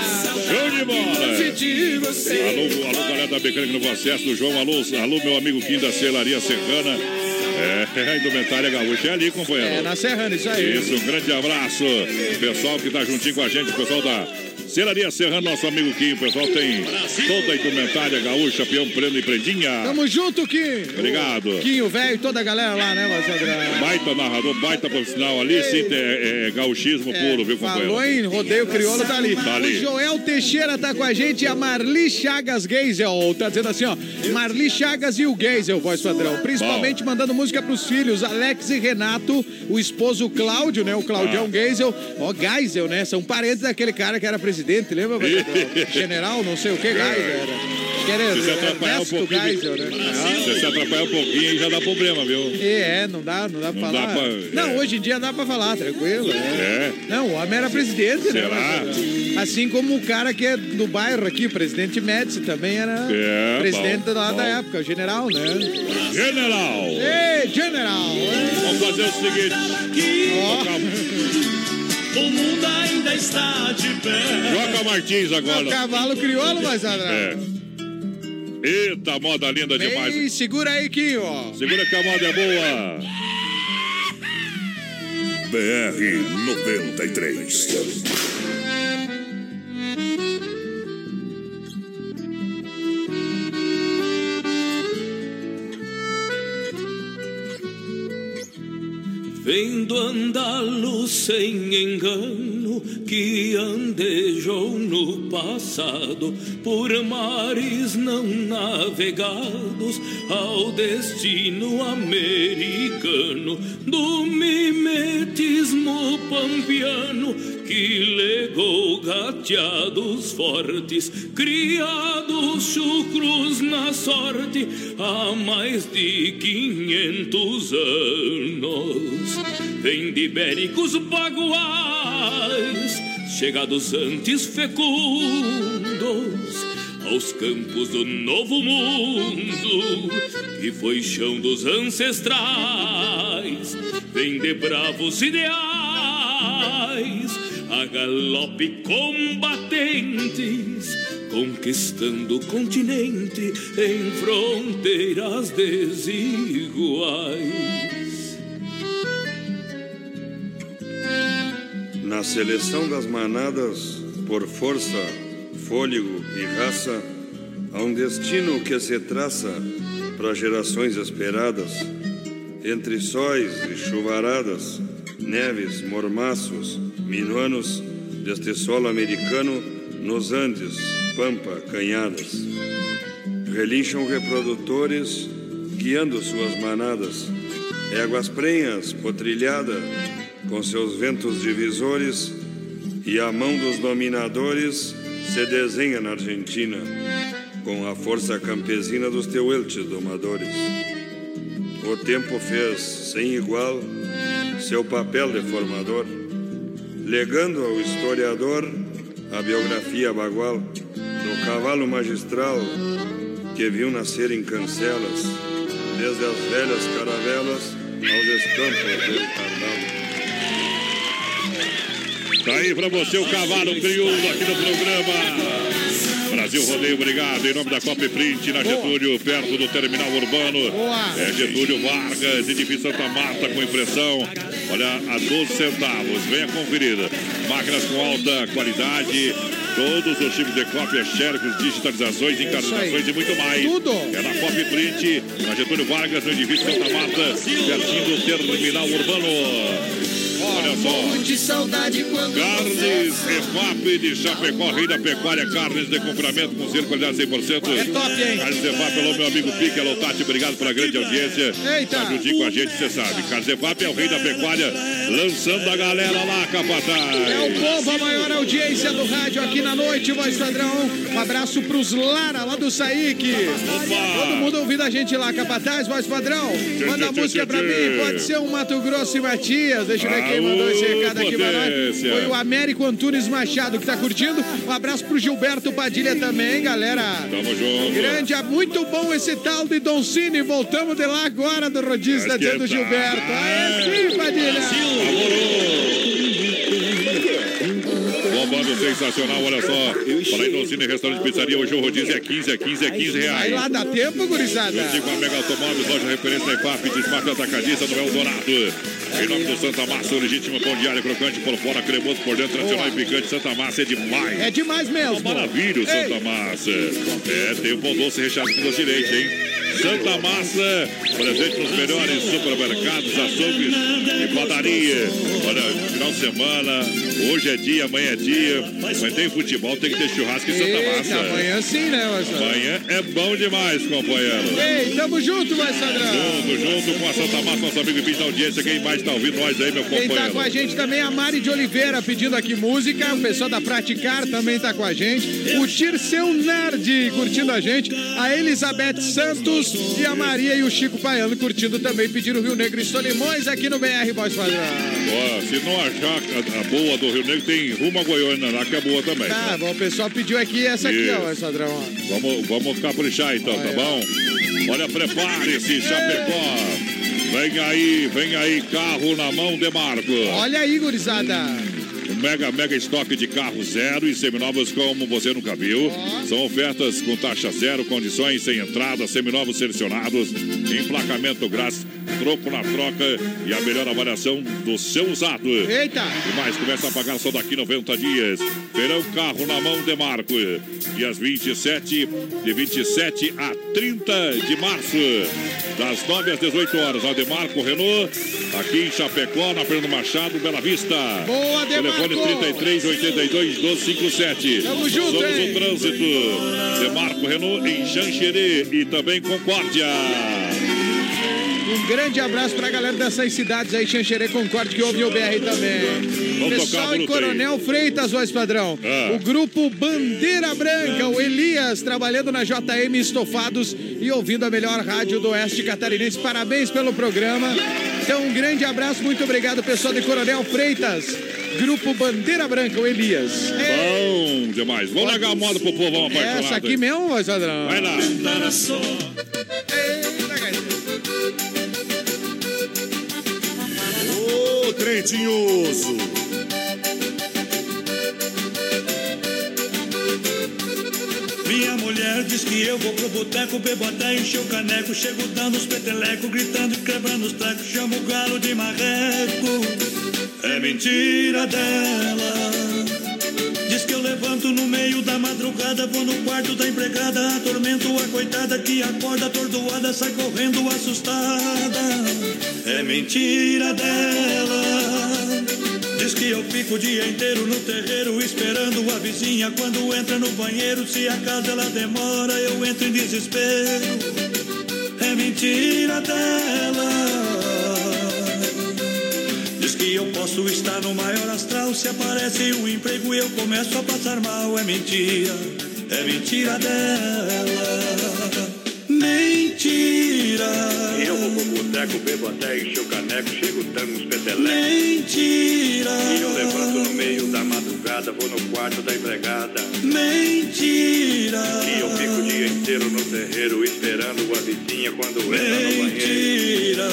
Show de bola! Alô, alô, galera da Mecânica no Acesso do João. Alô, alô, meu amigo Kim da Celaria Serrana. É, a indumentária gaúcha é ali, companheiro. É, na Serrana, isso aí. Isso, um grande abraço. Pessoal que tá juntinho com a gente, pessoal da Celaria Serrana, nosso amigo Kim. O pessoal tem toda a indumentária gaúcha, peão, prendo e prendinha. Tamo junto, Kim. Obrigado. Quinho, velho, toda a galera lá, né, padrão? Baita narrador, baita profissional ali, sim, é, é gauchismo puro, viu, companheiro? Falou em rodeio crioulo, tá ali. Tá ali. O Joel Teixeira tá com a gente e a Marli Chagas Geisel. Tá dizendo assim, ó. Marli Chagas e o Geisel, voz padrão. Principalmente mandando música pros filhos, Alex e Renato, o esposo Cláudio, né? O Claudião Ah. Geisel. Ó, Geisel, né? São parentes daquele cara que era presidente, lembra? voz padrão? General, não sei o que, era. Acho que era Se você atrapalhar um pouquinho, Geisel, né? Ah. se você atrapalhar um pouquinho aí já dá problema, viu? É, não dá, não dá pra Não dá falar. pra- Não, é. hoje em dia dá pra falar, tranquilo. é. É. Não, o homem era presidente, Será? né? Assim como o cara que é do bairro aqui, o presidente Médici, também era É, presidente bom, lá bom. da época, o general, né? General! Ei, general! Vamos fazer o seguinte. tocar- O mundo ainda está de pé. Joca Martins O agora. cavalo crioulo, mas É. Eita, moda linda Ei, demais. segura aí, Quinho, ó. Segura que a moda é boa. BR 93. Vendo andá-lo sem engano, que andejou no passado por mares não navegados ao destino americano do mimetismo pampiano que legou gateados fortes, criados chucros na sorte há mais de quinhentos anos. Vem de ibéricos baguais, chegados antes fecundos aos campos do novo mundo, que foi chão dos ancestrais. Vem de bravos ideais, a galope combatentes, conquistando o continente em fronteiras desiguais. Na seleção das manadas, por força, fôlego e raça, há um destino que se traça para gerações esperadas, entre sóis e chuvaradas, neves, mormaços, minuanos deste solo americano, nos Andes, Pampa, Canhadas. Relincham reprodutores, guiando suas manadas, éguas prenhas, potrilhada, com seus ventos divisores, e a mão dos dominadores se desenha na Argentina, com a força campesina dos teuelches domadores. O tempo fez, sem igual, seu papel de formador, legando ao historiador a biografia bagual do cavalo magistral que viu nascer em cancelas, desde as velhas caravelas aos escampos do Pardal. Tá aí pra você o cavalo crioulo aqui no programa. Brasil Rodeio, obrigado. Em nome da Copy Print, na Getúlio, perto do terminal urbano. Boa. É Getúlio Vargas, edifício Santa Marta com impressão. Olha, a 12 centavos. Venha conferir. Máquinas com alta qualidade. Todos os tipos de cópias, xerox, digitalizações, encarnações e muito mais. Tudo. É na Copy Print, na Getúlio Vargas, no edifício Santa Marta, pertinho do terminal urbano. Olha só. De saudade quando Carnes EFAP de Chapecó, rei da pecuária, carnes de comprimento com zero qualidade 100%. É top, hein? Carnes EFAP, alô, meu amigo Pique, alô, Tati, obrigado pela grande audiência. Eita. Juntinho com a gente, você sabe. Carnes EFAP é o rei da pecuária, lançando a galera lá, capataz. É o povo, a maior audiência do rádio aqui na noite, voz padrão. Um abraço pros Lara, lá do Saíque. Todo mundo ouvindo a gente lá, capataz, voz padrão. Manda tchê, música tchê, pra mim, pode ser um Mato Grosso e Matias. Deixa eu ver quem mandou esse recado aqui pra nós. Foi o Américo Antunes Machado que tá curtindo. Um abraço pro Gilberto Padilha também, galera. Tamo junto. Grande, é muito bom esse tal de Don Cine. Voltamos de lá agora do tá que dizendo tal? Gilberto. Aê, sim, Padilha. Bombando sensacional, olha só. Para ir no Cine Restaurante Pizzaria, hoje o rodízio é 15, é 15, é 15 Vai reais. lá, dá tempo, gurizada. Juntinho com a Mega Automóveis, loja referência da IFAP, desmarque atacadista no Eldorado. Em nome do Santa Massa, o legítimo pão diário, crocante por fora, cremoso por dentro, tradicional e picante. Santa Massa é demais. É demais mesmo. Maravilha, o Santa Massa. É, tem o pão doce recheado com doce de leite, hein? Santa Massa, presente nos melhores supermercados, açougues e padaria. Olha, final de semana, hoje é dia, amanhã é dia, mas tem futebol, tem que ter churrasco em Santa Eita, Massa. amanhã sim, né, Marcelo? Amanhã é bom demais, companheiro. Ei, tamo junto, Sandrão. Junto, junto com a Santa Massa, nosso amigo Pinto da audiência. Quem mais tá ouvindo nós aí, meu Quem companheiro? tá com a gente também é a Mari de Oliveira pedindo aqui música. O pessoal da Praticar também tá com a gente. O Tirceu Nerd curtindo a gente. A Elizabeth Santos e a Maria e o Chico Paiano curtindo também. Pediram Rio Negro e Solimões aqui no BR Voz Padrão. Se não achar a boa do Rio Negro, tem rumo a Goiânia lá, que é boa também. Tá bom, o pessoal pediu aqui essa aqui, Isso. ó, ó. Vamos, vamos caprichar então, tá bom? Olha, prepare-se, Chapecó. Vem aí, vem aí, carro na mão de Marco. Olha aí, gurizada. Mega, mega estoque de carros zero e seminovos como você nunca viu. São ofertas com taxa zero, condições sem entrada, seminovos selecionados, emplacamento grátis, troco na troca e a melhor avaliação do seu usado. Eita! E mais, começa a pagar só daqui 90 dias. Verão carro na mão de Marco. Dias 27, de 27 a 30 de março. Das 9 às 18 horas. A Demarco Renault, aqui em Chapecó, na Fernando Machado, Bela Vista. Boa, Demarco! Telefone 33 82 1257. Tamo junto, Somos hein? o trânsito. Demarco Renault em Xanxerê e também Concórdia. Um grande abraço pra galera dessas cidades aí, Xanxerê, Concorde, que ouve o BR também. Vamos Pessoal em bruta aí. Coronel Freitas, voz padrão. Ah. O grupo Bandeira Branca, o Elias, trabalhando na JM Estofados e ouvindo a melhor rádio do Oeste Catarinense. Parabéns pelo programa. Então, um grande abraço, muito obrigado, pessoal de Coronel Freitas. Grupo Bandeira Branca, o Elias. Bom demais. Vamos largar a moda pro povão apaixonado. Essa aqui mesmo, voz padrão. Vai lá. Ô, trem tinhoso. Minha mulher diz que eu vou pro boteco, bebo até encher o caneco. Chego dando os petelecos, gritando e quebrando os trecos. Chamo o galo de marreco. É mentira dela. Diz que eu levanto no meio da madrugada, vou no quarto da empregada, atormento a coitada que acorda atordoada, sai correndo assustada. É mentira dela. Diz que eu fico o dia inteiro no terreiro esperando a vizinha quando entra no banheiro. Se a casa ela demora, eu entro em desespero. É mentira dela. Diz que eu posso estar no maior astral. Se aparece um emprego, eu começo a passar mal. É mentira, é mentira dela. Mentira. Eu vou pro boteco, bebo até encher o caneco, chego dando uns petelecos. Mentira. E eu levanto no meio da madrugada, vou no quarto da empregada. Mentira. E eu fico o dia inteiro no terreiro esperando a vizinha quando entra no banheiro. Mentira.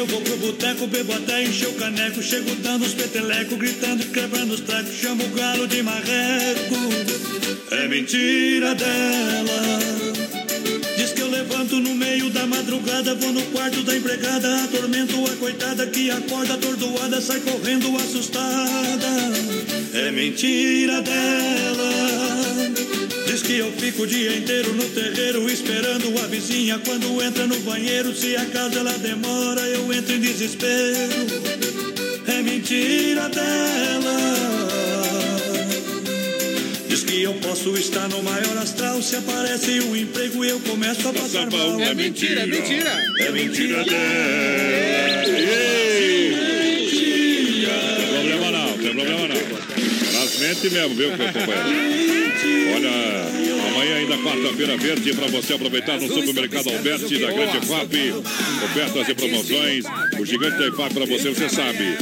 Eu vou pro boteco, bebo até encher o caneco. Chego dando os petelecos, gritando e quebrando os trecos. Chamo o galo de marreco. É mentira dela. Diz que eu levanto no meio da madrugada, vou no quarto da empregada, atormento a coitada que acorda atordoada, sai correndo assustada. É mentira dela. Que eu fico o dia inteiro no terreiro esperando a vizinha quando entra no banheiro. Se a casa ela demora, eu entro em desespero. É mentira dela. Diz que eu posso estar no maior astral. Se aparece um emprego, eu começo a passar mal. É mentira, é mentira. É mentira Tem problema não, tem problema não. Elas mentem mesmo, viu, companheiro? Olha, amanhã ainda quarta-feira verde para você aproveitar no supermercado Alberti da Grande FAP. Ofertas e promoções. O gigante da IFAP para você, você sabe.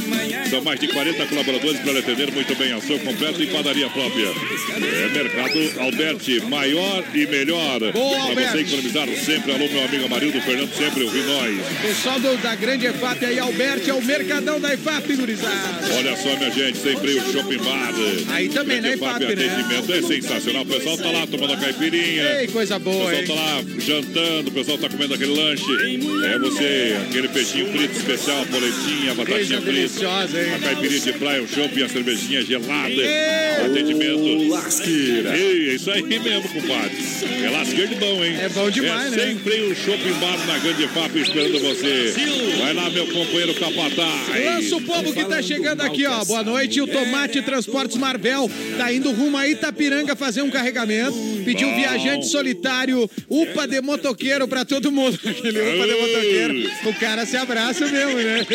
São mais de 40 colaboradores para atender muito bem. Ação completa e padaria própria. É Mercado Alberti, maior e melhor. Para você Alberti. economizar sempre. Alô, meu amigo Amarildo Fernando, sempre ouvi nós. Pessoal do- da grande EFAP aí, Alberto, é o Mercadão da EFAP, gurizada. Olha só, minha gente, sempre o Shopping Bar. Aí também, né, Grande FAP, IFAP, né? atendimento é sensacional. O pessoal tá lá tomando a caipirinha. Ei, coisa O boa, pessoal hein? tá lá jantando, o pessoal tá comendo aquele lanche. É você, aquele peixinho frito especial, boletinha, batatinha Coisa frita. A caipirinha de praia, o chopp e a cervejinha gelada. Ei! Atendimento. Lasqueira. Ei, é isso aí mesmo, compadre. É lasqueira de bom, hein? É bom demais, é né? sempre o Shopping Bar na Grande FAP esperando você. Vai lá, meu companheiro Capataz. Lança o povo que tá chegando aqui, ó. Boa noite. O Tomate Transportes Marvel tá indo rumo a Itapiranga fazer um carregamento. Pediu Bom. viajante solitário, UPA de motoqueiro pra todo mundo. Aquele UPA de motoqueiro. O cara se abraça mesmo, né?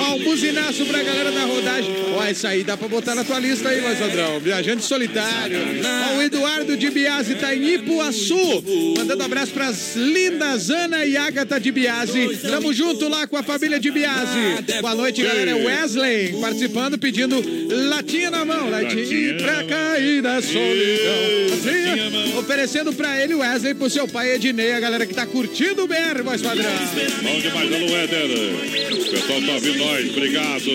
ó, um buzinaço pra galera da rodagem. Ó, isso aí dá pra botar na tua lista aí, mais Sandrão. Viajante solitário. Ó, o Eduardo de Biase tá em Ipuaçu. Mandando abraço pras lindas Ana e Agatha de Biase. Tamo junto lá com a família de Biase. Boa noite, galera. É Wesley participando, pedindo latinha na mão. Latinha pra cair da solidão. mão. Oferecendo pra ele, Wesley, pro seu pai Ednei, a galera que tá curtindo o BR, voz padrão. Bom demais, alô, Éder. O pessoal tá ouvindo nós, obrigado.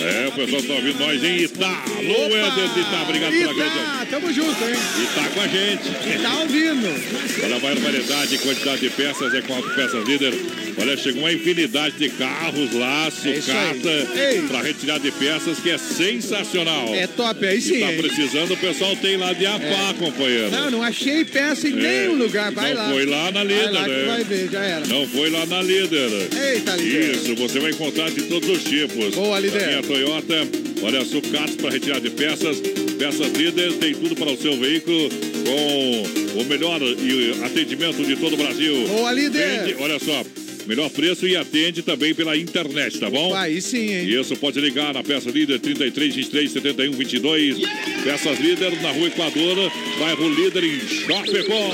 É, o pessoal tá ouvindo nós em Itá. Alô, Éder de Itá, obrigado pela grande. Itá, tamo junto, hein? Itá com a gente. Tá ouvindo. Olha a maior variedade e quantidade de peças é com Autopeças Líder. Olha, chegou uma infinidade de carros lá, É sucata, Ei. para retirar de peças que é sensacional. É top, aí E sim. tá hein? precisando, o pessoal tem lá de Apá, companheiro. Não, não achei peça em É. nenhum lugar. Vai Não lá. foi lá na líder, lá né? vai ver, já era. Não foi lá na líder. Eita, líder. Isso, você vai encontrar de todos os tipos. Boa, líder. Da minha Toyota, olha, sucatos para retirar de peças. Peças líder, tem tudo para o seu veículo com o melhor e atendimento de todo o Brasil. Boa, líder. Vende, olha só, melhor preço e atende também pela internet, tá bom? Aí sim, hein? Isso, pode ligar na peça líder 33 23 71 22. Peças líder na rua Equador, bairro líder em Chapecó.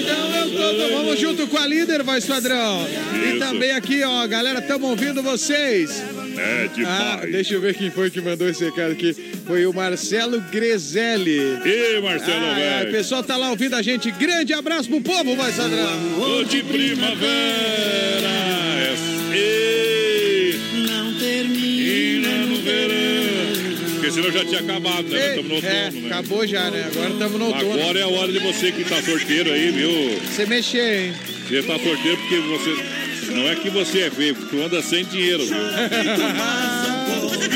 Então eu tô, vamos junto com a líder, voz padrão. E também aqui, ó, galera, estamos ouvindo vocês. É Ah, demais. deixa eu ver quem foi que mandou esse recado aqui. Foi o Marcelo Grezelli. Ei, Marcelo, ai, o velho. pessoal tá lá ouvindo a gente. Grande abraço pro povo, voz padrão. Ô de primavera. é- Ei, Não termina Ina no verão. Porque senão já tinha acabado, né? Estamos no é, outono, né? acabou já, né? Agora estamos no outono. Agora é a hora de você que tá sorteiro aí, viu? Você mexer, hein? Você tá sorteiro porque você. Não é que você é feio, porque tu anda sem dinheiro, viu?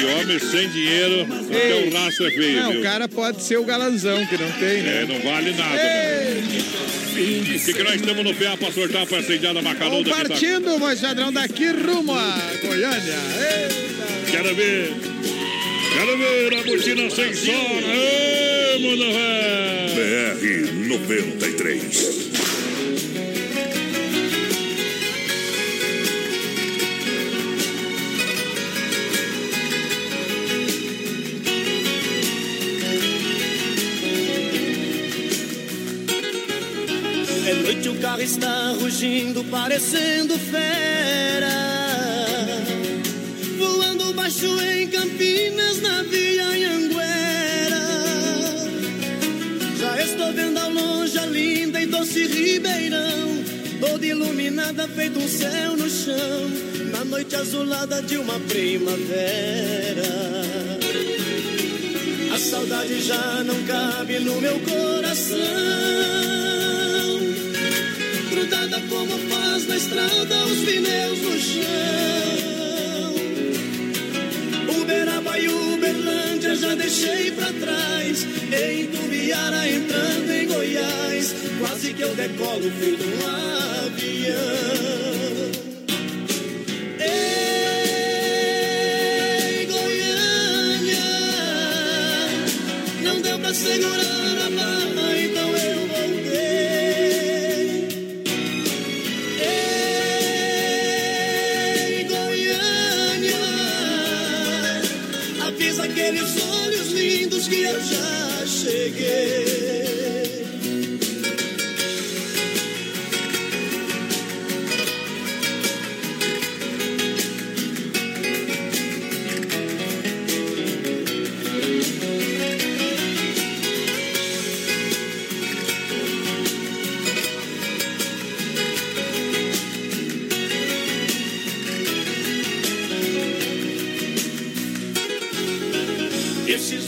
E homem sem dinheiro, até o laço é feio, Não, viu? o cara pode ser o galanzão, que não tem, né? É, não vale nada, né? O que, que nós estamos no pé pra sortar pra incendiada Vamos macanuda que tá... partindo, voz padrão, daqui rumo a Goiânia. Eita. Quero ver. Quero ver a botina sem sono. Mundo velho. BR 93. O carro está rugindo, parecendo fera. Voando baixo em Campinas, na via Anhanguera. Já estou vendo ao longe a linda e doce Ribeirão. Toda iluminada, feito um céu no chão. Na noite azulada de uma primavera. A saudade já não cabe no meu coração. Grudada como faz na estrada os pneus no chão. Uberaba e Uberlândia já deixei pra trás. Em Tubiara entrando em Goiás, quase que eu decolo feito um avião. Ei, Goiânia, não deu pra segurar lindos que eu já cheguei.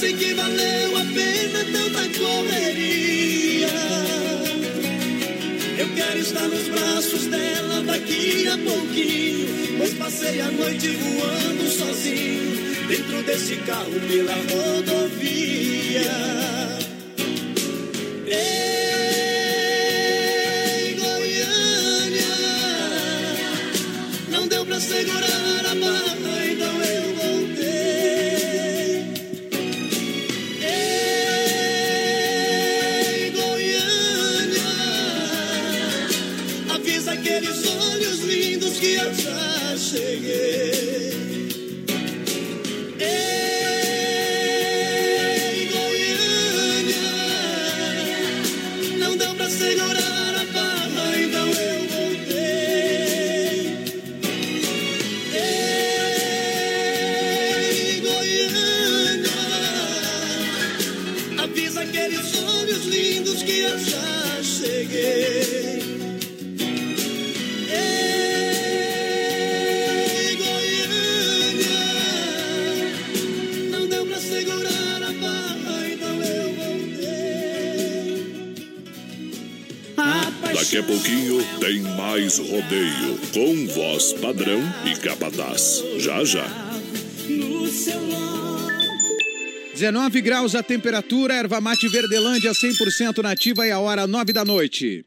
Sei que valeu a pena tanta correria. Eu quero estar nos braços dela daqui a pouquinho. Pois passei a noite voando sozinho. Dentro desse carro pela rodovia. Ei, pouquinho tem mais rodeio com voz padrão e capataz. Já já. No celular. 19 graus a temperatura, erva mate Verdelândia 100% nativa e a hora 9 da noite.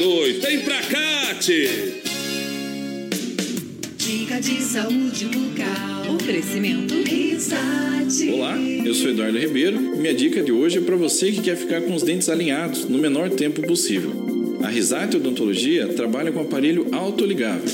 Vem pra cá, tchê! Dica de saúde bucal. Oferecimento Risate. Olá, eu sou Eduardo Ribeiro e minha dica de hoje é para você que quer ficar com os dentes alinhados no menor tempo possível. A Risate Odontologia trabalha com aparelho autoligável.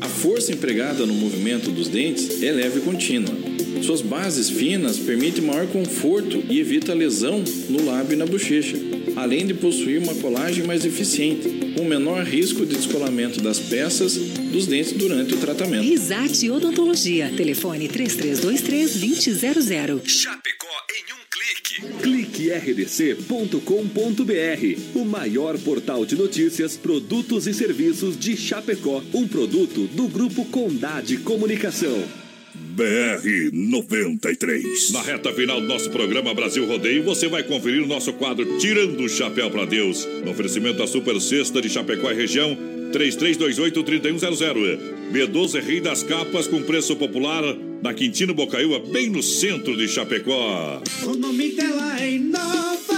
A força empregada no movimento dos dentes é leve e contínua. Suas bases finas permitem maior conforto e evita lesão no lábio e na bochecha, além de possuir uma colagem mais eficiente, com menor risco de descolamento das peças dos dentes durante o tratamento. Risate Odontologia. Telefone 3323 2000. Chapecó Clique rdc.com.br, o maior portal de notícias, produtos e serviços de Chapecó. Um produto do Grupo Condade Comunicação. BR 93. Na reta final do nosso programa Brasil Rodeio, você vai conferir o nosso quadro Tirando o Chapéu para Deus. No oferecimento da Super Sexta de Chapecó e região, 3328-3100. B12 é Rei das Capas com preço popular na Quintino Bocaiúva, bem no centro de Chapecó. O nome dela é Inova.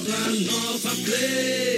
Nova Play.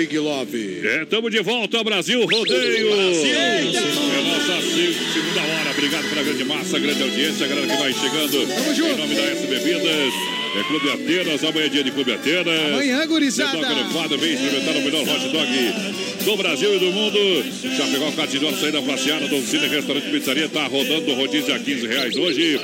Big Love. É, estamos de volta ao Brasil Rodeio. É nossa se- segunda hora. Obrigado pela grande massa, grande audiência, a galera que vai chegando. Tamo junto. Em nome da S Bebidas. É Clube Atenas, amanhã é dia de Clube Atenas. Amanhã, gurizada. Nevada, vem experimentar o melhor hot dog do Brasil e do mundo. Já pegou o Catidor, saída do Cine Restaurante Pizzaria, tá rodando o rodízio a 15 reais hoje.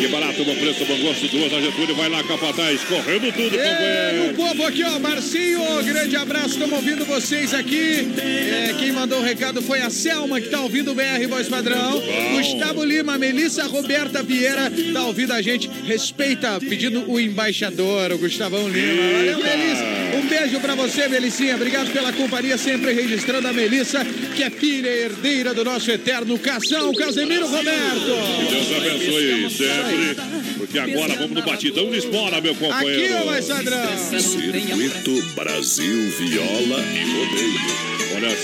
Que barato, bom preço, bom gosto, duas na Getúlio, vai lá, Capataz, correndo tudo, E companheiro. o povo aqui, ó, Marcinho, grande abraço, estamos ouvindo vocês aqui. É, quem mandou o recado foi a Selma, que tá ouvindo o BR Voz Padrão. Gustavo Lima, Melissa Roberta Vieira, tá ouvindo a gente. Respeita, pedindo o embaixador, o Gustavão Lima. Valeu, Melissa. Um beijo pra você, Melicinha. Obrigado pela companhia, sempre registrando a Melissa, que é filha e herdeira do nosso eterno Cação, Casemiro Roberto. Que Deus abençoe sempre, porque agora vamos no batidão de espora, meu companheiro. Aqui, ô mais padrão. Circuito Brasil Viola e Rodeio.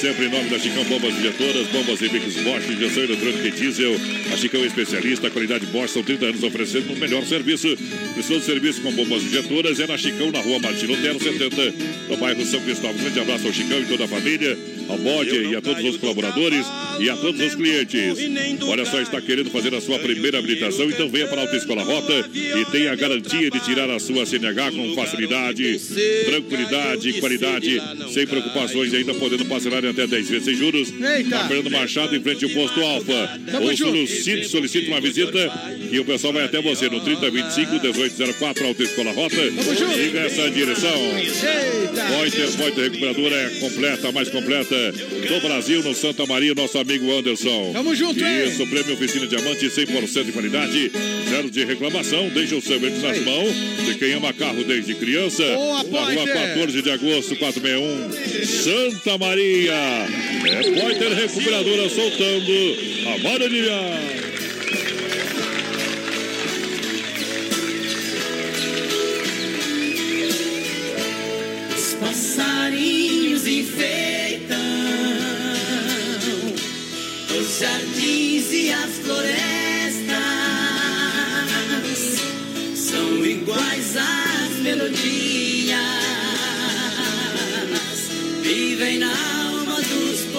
Sempre em nome da Chicão Bombas Injetoras, bombas e mix Bosch, injeção eletrônica e diesel. A Chicão é especialista, a qualidade Bosch, são 30 anos oferecendo o melhor serviço. Precisou de serviço com bombas injetoras, é na Chicão, na rua Martino Lutero, 70, no bairro São Cristóvão. Grande abraço ao Chicão e toda a família, ao Bode e a todos os colaboradores e a todos os clientes. Olha só, está querendo fazer a sua primeira habilitação, então venha para a Autoescola Rota e tenha a garantia de tirar a sua CNH com facilidade, tranquilidade, qualidade, sem preocupações, ainda podendo parcelar em até 10 vezes sem juros. Eita. Na Fernando Machado, em frente ao posto Alfa. Ou solicite, solicite uma visita e o pessoal vai até você no 3025 1804 Autoescola Rota. Siga essa direção. Pointer, Pointer Recuperadora é completa, a mais completa do Brasil, no Santa Maria, nosso amigo Anderson. Tamo junto, hein? Isso, Prêmio Oficina Diamante, 100% de qualidade, zero de reclamação, deixa o seu verde nas mãos de quem ama carro desde criança. Boa, na rua Pointer. 14 de agosto, 461, Santa Maria. É Pointer Recuperadora soltando a maravilha. Os passarinhos enfeitam os jardins e as florestas são iguais às melodias, vivem na alma dos povos.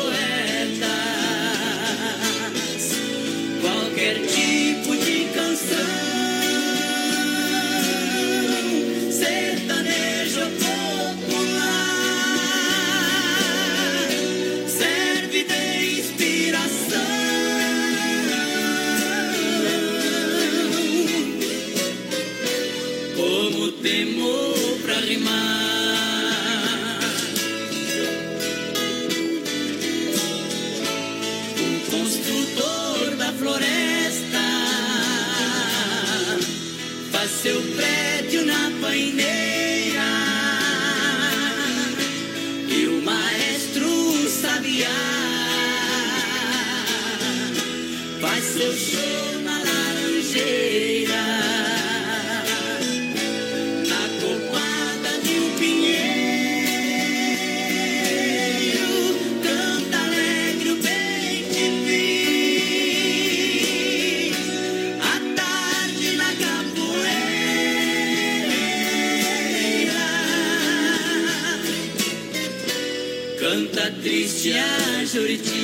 Christian Juriti.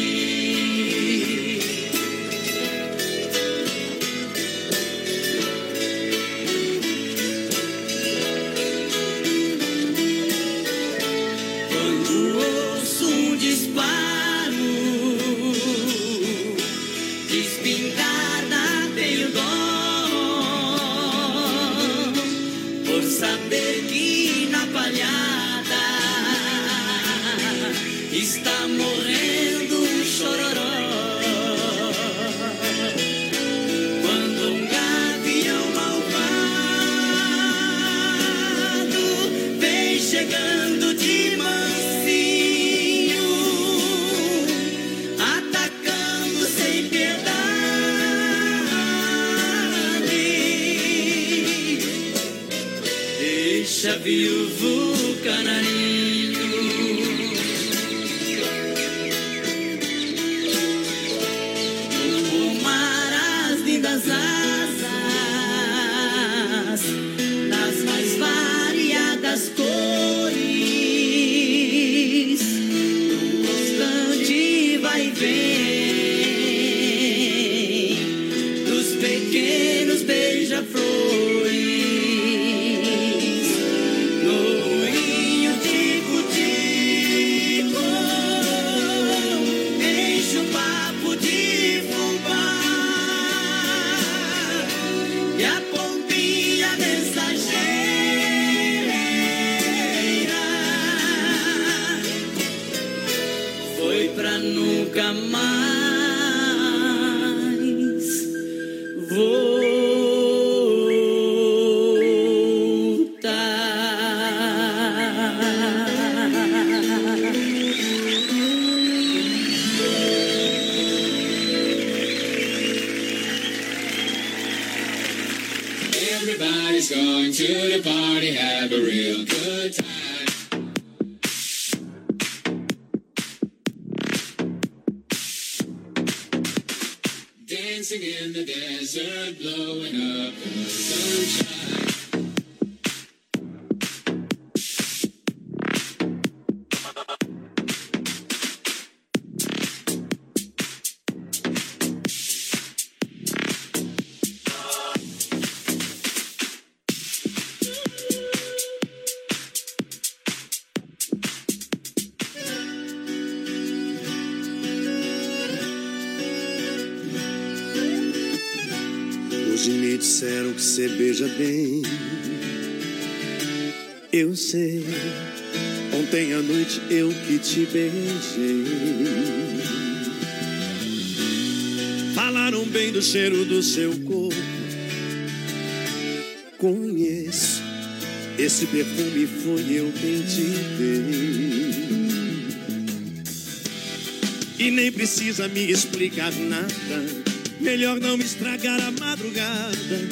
verdade. Deixa viúvo canarinho. do cheiro do seu corpo. Conheço esse perfume, foi eu quem te dei. E nem precisa me explicar nada. Melhor não me estragar a madrugada.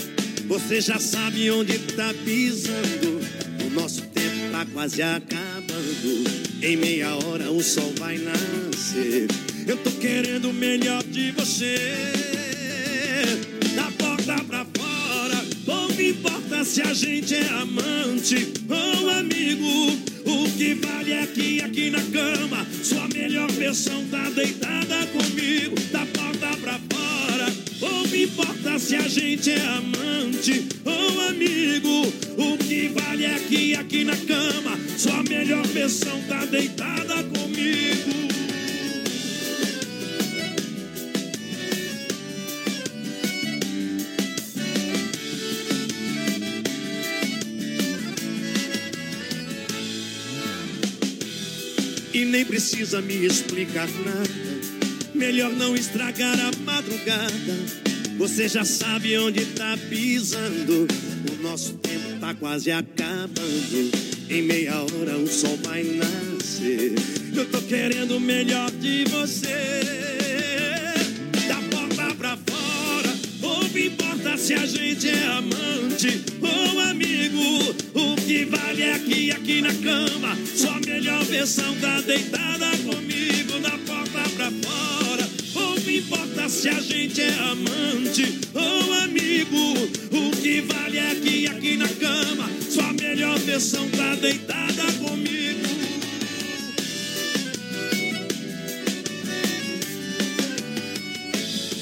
Você já sabe onde tá pisando. O nosso tempo tá quase acabando. Em meia hora o sol vai nascer. Eu tô querendo o melhor de você. Se a gente é amante ou amigo. O que vale é que aqui na cama, sua melhor versão tá deitada comigo, da porta pra fora. Pouco importa se a gente é amante ou amigo. O que vale é que aqui na cama, sua melhor versão tá deitada precisa me explicar nada. Melhor não estragar a madrugada. Você já sabe onde tá pisando. O nosso tempo tá quase acabando. Em meia hora o sol vai nascer. Eu tô querendo o melhor de você. Da porta pra fora. Pouco importa se a gente é amante ou amigo. O que vale é que aqui na cama, sua melhor versão tá deitada comigo. Da porta pra fora. Pouco importa se a gente é amante ou amigo. O que vale é que aqui na cama, sua melhor versão tá deitada comigo.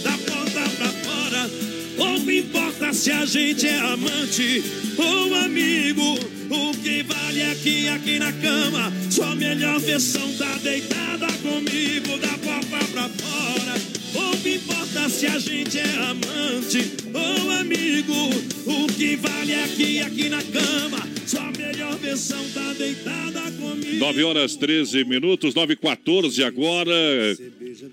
da porta pra fora. Pouco importa se a gente é amante ou amigo. O que vale que aqui na cama, sua melhor versão tá deitada comigo. Da porta pra fora. Pouco importa se a gente é amante ou amigo. O que vale que aqui na cama, sua melhor versão tá deitada comigo. 9 horas 13 minutos, 9 e 14 agora.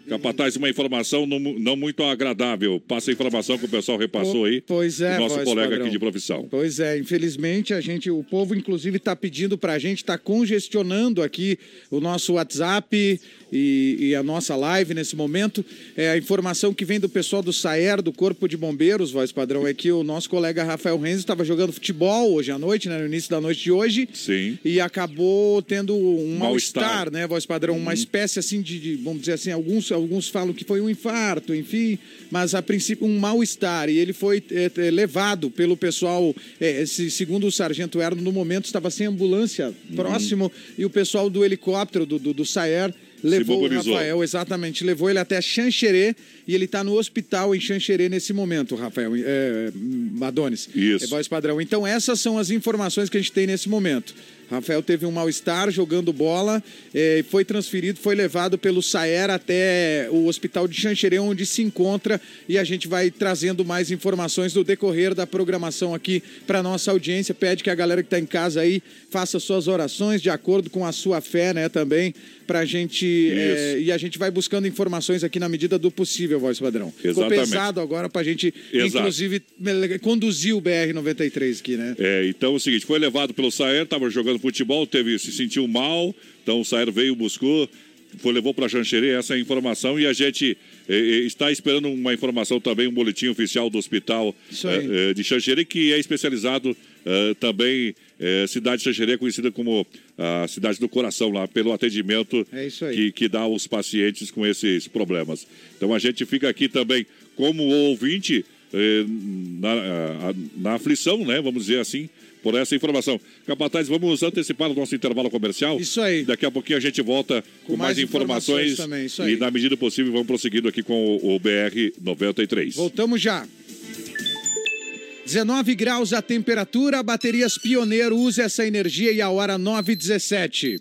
Capataz, uma informação não, não muito agradável. Passa a informação que o pessoal repassou aí. Pois é, Nosso colega padrão. aqui de profissão. Pois é, infelizmente a gente, o povo inclusive está pedindo para a gente, está congestionando aqui o nosso WhatsApp e, e a nossa live nesse momento. É a informação que vem do pessoal do Saer, do Corpo de Bombeiros, voz padrão, é que o nosso colega Rafael Renzo estava jogando futebol hoje à noite, né, no início da noite de hoje. Sim. E acabou tendo um Mal-estar. mal-estar, né, voz padrão? Uma espécie assim de, de, vamos dizer assim, alguns, alguns falam que foi um infarto, enfim, mas a princípio um mal-estar. E ele foi é, é, levado pelo pessoal, é, esse, segundo o sargento Erno, no momento estava sem ambulância próximo e o pessoal do helicóptero, do, do, do Saer, levou o. Rafael, exatamente, levou ele até Xanxerê e ele está no hospital em Xanxerê nesse momento, Rafael, é, Madones. Isso. É voz padrão. Então essas são as informações que a gente tem nesse momento. Rafael teve um mal-estar jogando bola, eh, foi transferido, foi levado pelo Saer até o hospital de Xanxerê, onde se encontra, e a gente vai trazendo mais informações do decorrer da programação aqui para nossa audiência. Pede que a galera que está em casa aí faça suas orações de acordo com a sua fé, né, também, para a gente. eh, e a gente vai buscando informações aqui na medida do possível, voz padrão. Ficou Exatamente. pesado agora para a gente, Exato. inclusive, conduzir o BR-93 aqui, né? É, então é o seguinte, foi levado pelo Saer, estava jogando futebol, teve, se sentiu mal, então o Saer veio, buscou, foi, levou para Xanxerê essa é a informação e a gente eh, eh, está esperando uma informação também, um boletim oficial do hospital eh, de Xanxerê, que é especializado também, eh, cidade de Xanxerê é conhecida como a cidade do coração lá, pelo atendimento É que, que dá aos pacientes com esses problemas. Então a gente fica aqui também como ouvinte na, a- a- na aflição, né? Vamos dizer assim, por essa informação. Capataz, vamos antecipar o nosso intervalo comercial. Isso aí. Daqui a pouquinho a gente volta com, mais mais, informações. informações também, isso e aí. na medida possível vamos prosseguindo aqui com o, o BR 93. Voltamos já. 19 graus a temperatura, baterias Pioneiro, use essa energia e a hora 9h17.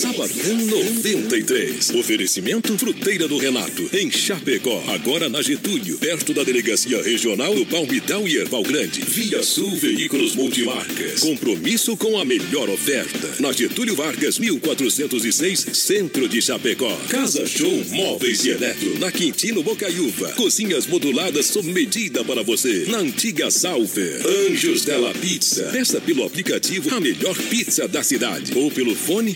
Sabadão 93. Oferecimento Fruteira do Renato, em Chapecó. Agora na Getúlio, perto da Delegacia Regional do Palmital e Erval Grande. Via Sul Veículos Multimarcas. Compromisso com a melhor oferta. Na Getúlio Vargas, 1406, Centro de Chapecó. Casa Show Móveis e Eletro. Na Quintino Bocaiúva. Cozinhas moduladas sob medida para você. Na antiga Salver. Anjos Della Pizza. Peça pelo aplicativo a melhor pizza da cidade. Ou pelo fone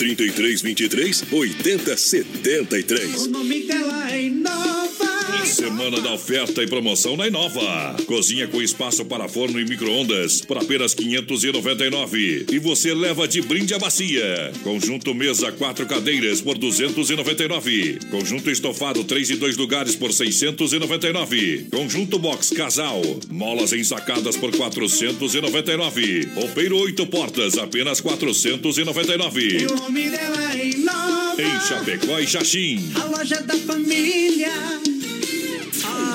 3323 8073. O nome dela é Inova. Semana da oferta e promoção na Inova. Cozinha com espaço para forno e micro-ondas por apenas 599. E você leva de brinde a bacia. Conjunto mesa quatro cadeiras por 299. Conjunto estofado três e dois lugares por 699. Conjunto box casal. Molas ensacadas por 499. Roupeiro oito portas apenas 499. E o nome dela é Inova. Em Chapecó e Xaxim. A loja da família.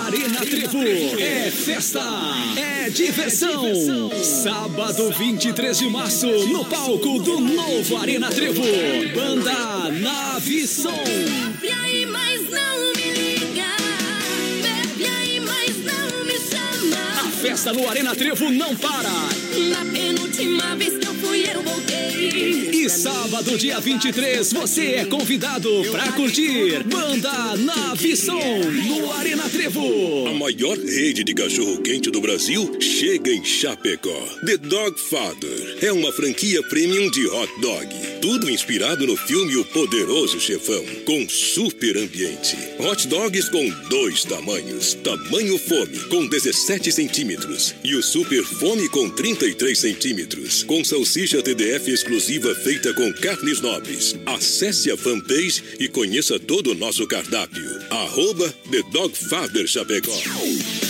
Arena Trevo é festa, é diversão. Sábado 23 de março, no palco do novo Arena Trevo. Banda Nave Som. Bebe aí, mas festa no Arena Trevo não para. Na penúltima vez que eu fui, eu voltei. E sábado, dia 23, você é convidado para curtir Banda Nave Som no Arena Trevo. A maior rede de cachorro-quente do Brasil chega em Chapecó. The Dog Father é uma franquia premium de hot dog. Tudo inspirado no filme O Poderoso Chefão, com super ambiente. Hot dogs com dois tamanhos. Tamanho fome, com 17 centímetros. E o super fome com 33 centímetros. Com salsicha TDF exclusiva feita com carnes nobres. Acesse a fanpage e conheça todo o nosso cardápio. Arroba The Dog Father Chapecó.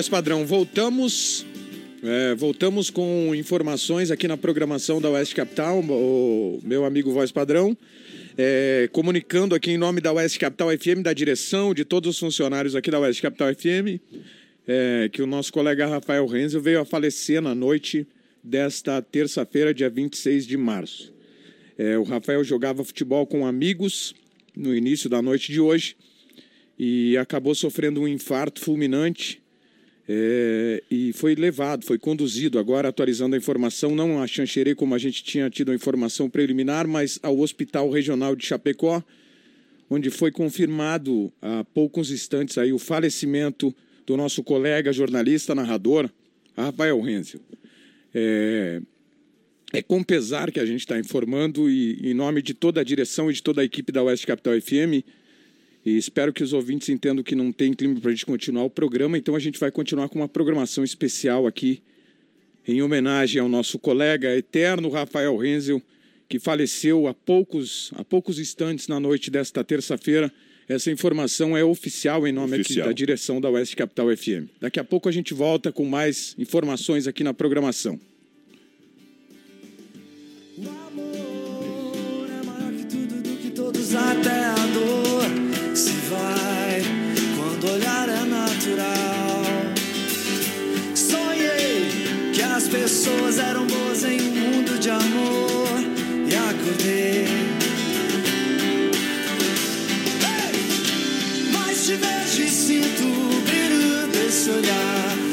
Voz padrão. Voltamos. é, voltamos com informações aqui na programação da Oeste Capital, o meu amigo Voz Padrão, é, comunicando aqui em nome da Oeste Capital FM, da direção, de todos os funcionários aqui da Oeste Capital FM, é, que o nosso colega Rafael Renzel veio a falecer na noite desta terça-feira, dia 26 de março. É, o Rafael jogava futebol com amigos no início da noite de hoje e acabou sofrendo um infarto fulminante é, e foi levado, foi conduzido, agora atualizando a informação, não a Xanxerê como a gente tinha tido a informação preliminar, mas ao Hospital Regional de Chapecó, onde foi confirmado há poucos instantes aí o falecimento do nosso colega jornalista, narrador, Rafael Renzel. É, é com pesar que a gente está informando e em nome de toda a direção e de toda a equipe da Oeste Capital FM, e espero que os ouvintes entendam que não tem clima para a gente continuar o programa, então a gente vai continuar com uma programação especial aqui, em homenagem ao nosso colega eterno Rafael Renzel, que faleceu há poucos, há poucos instantes na noite desta terça-feira. Essa informação é oficial em nome aqui Oficial. da direção da Oeste Capital FM. Daqui a pouco a gente volta com mais informações aqui na programação. que todos até a dor se vai quando olhar é natural. Sonhei que as pessoas eram boas em um mundo de amor e acordei. Ei! Mas te vejo e sinto o brilho desse olhar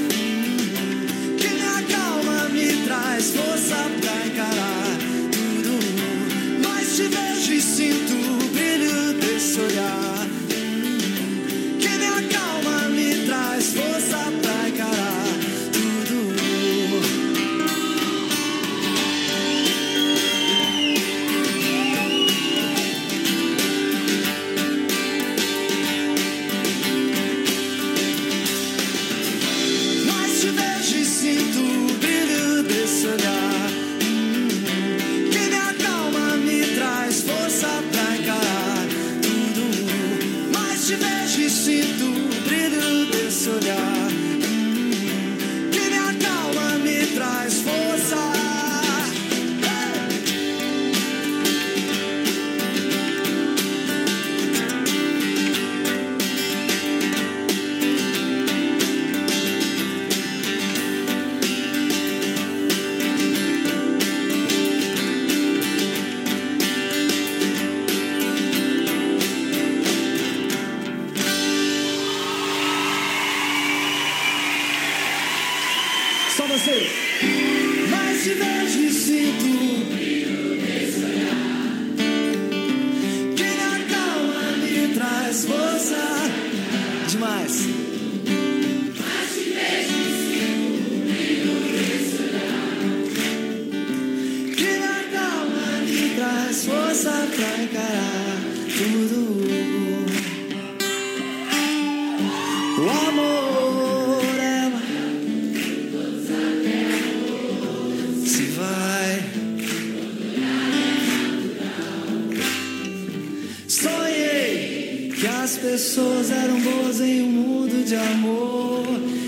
pessoas eram boas em um mundo de amor.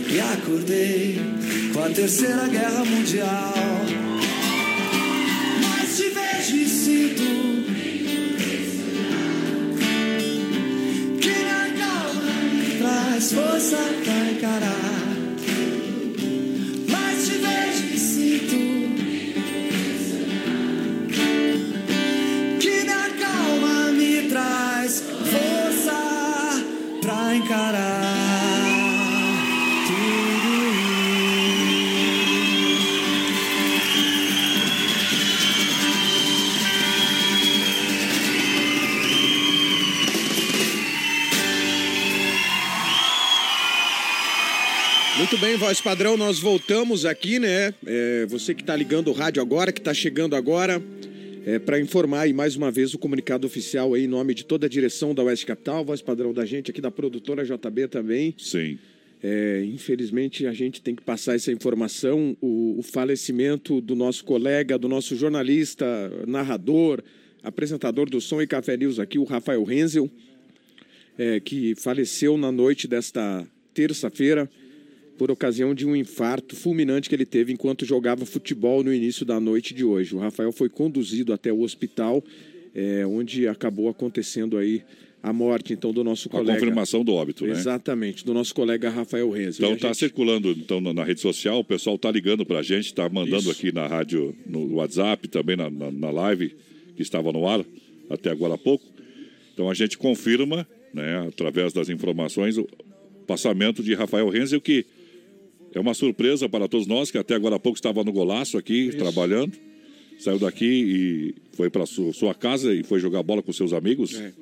E acordei com a terceira guerra mundial. Voz padrão, nós voltamos aqui, né? É, você que está ligando o rádio agora, que está chegando agora, é, para informar aí mais uma vez o comunicado oficial aí em nome de toda a direção da Oeste Capital, voz padrão da gente aqui da produtora JB também. Sim. É, infelizmente a gente tem que passar essa informação, o, o falecimento do nosso colega, do nosso jornalista, narrador, apresentador do Som e Café News aqui, o Rafael Renzel, é, que faleceu na noite desta terça-feira por ocasião de um infarto fulminante que ele teve enquanto jogava futebol no início da noite de hoje. O Rafael foi conduzido até o hospital, é, onde acabou acontecendo aí a morte então do nosso a colega. confirmação do óbito, né? Exatamente, do nosso colega Rafael Renzo. Então a está gente- circulando então na, na rede social, o pessoal está ligando para a gente, está mandando Isso. aqui na rádio, no WhatsApp, também na, na, na live que estava no ar até agora há pouco. Então a gente confirma, né, através das informações, o passamento de Rafael Renzel, que é uma surpresa para todos nós, que até agora há pouco estava no golaço aqui, trabalhando. Saiu daqui e foi para sua, sua casa e foi jogar bola com seus amigos. É.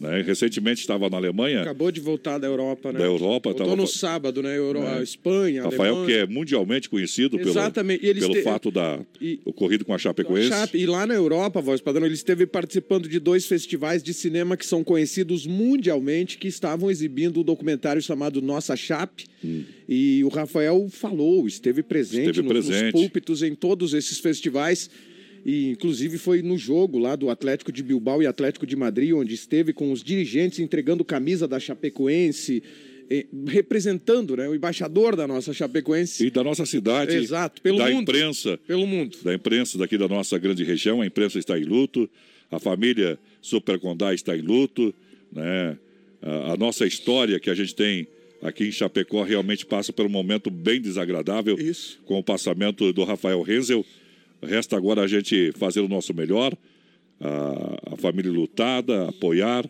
Né? Recentemente estava na Alemanha. Acabou de voltar da Europa, né? Da Europa, Voltou tava- no sábado, né? Euro... É. Espanha, Rafael, Alemanha. que é mundialmente conhecido pelo, Exatamente, eles pelo te- fato da e- ocorrido com a Chapecoense. Chape. E lá na Europa, voz padrão, ele esteve participando de dois festivais de cinema que são conhecidos mundialmente, que estavam exibindo um documentário chamado Nossa Chape. E o Rafael falou, esteve presente, Hum. Esteve no- nos presente. púlpitos em todos esses festivais. E inclusive foi no jogo lá do Atlético de Bilbao e Atlético de Madrid, onde esteve com os dirigentes entregando camisa da Chapecoense, eh, representando né, o embaixador da nossa Chapecoense. E da nossa cidade, Exato, pelo da mundo. imprensa. Pelo mundo. Da imprensa daqui da nossa grande região. A imprensa está em luto, a família Super Condá está em luto. Né? A, a nossa história que a gente tem aqui em Chapecó realmente passa por um momento bem desagradável Isso. com o passamento do Rafael Renzel. Resta agora a gente fazer o nosso melhor, a, a família lutada, apoiar.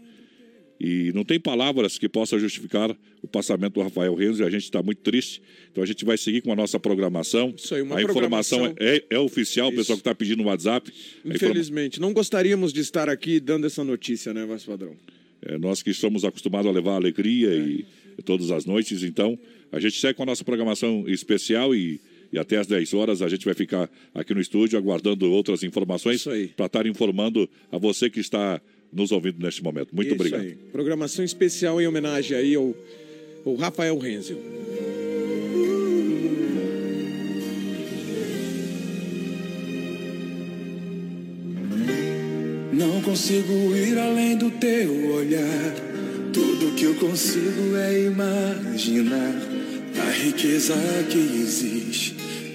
E não tem palavras que possam justificar o passamento do Rafael Renzo. A gente está muito triste. Então a gente vai seguir com a nossa programação. Isso aí, uma a informação programação. é, é oficial, o pessoal que está pedindo no WhatsApp. a informa- Infelizmente, não gostaríamos de estar aqui dando essa notícia, né, Voz Padrão? É, nós que somos acostumados a levar alegria e todas as noites, então a gente segue com a nossa programação especial e, e até às 10 horas a gente vai ficar aqui no estúdio aguardando outras informações para estar informando a você que está nos ouvindo neste momento. Muito Isso obrigado. aí. Programação especial em homenagem aí ao, ao Rafael Renzel. Não consigo ir além do teu olhar. Tudo que eu consigo é imaginar a riqueza que existe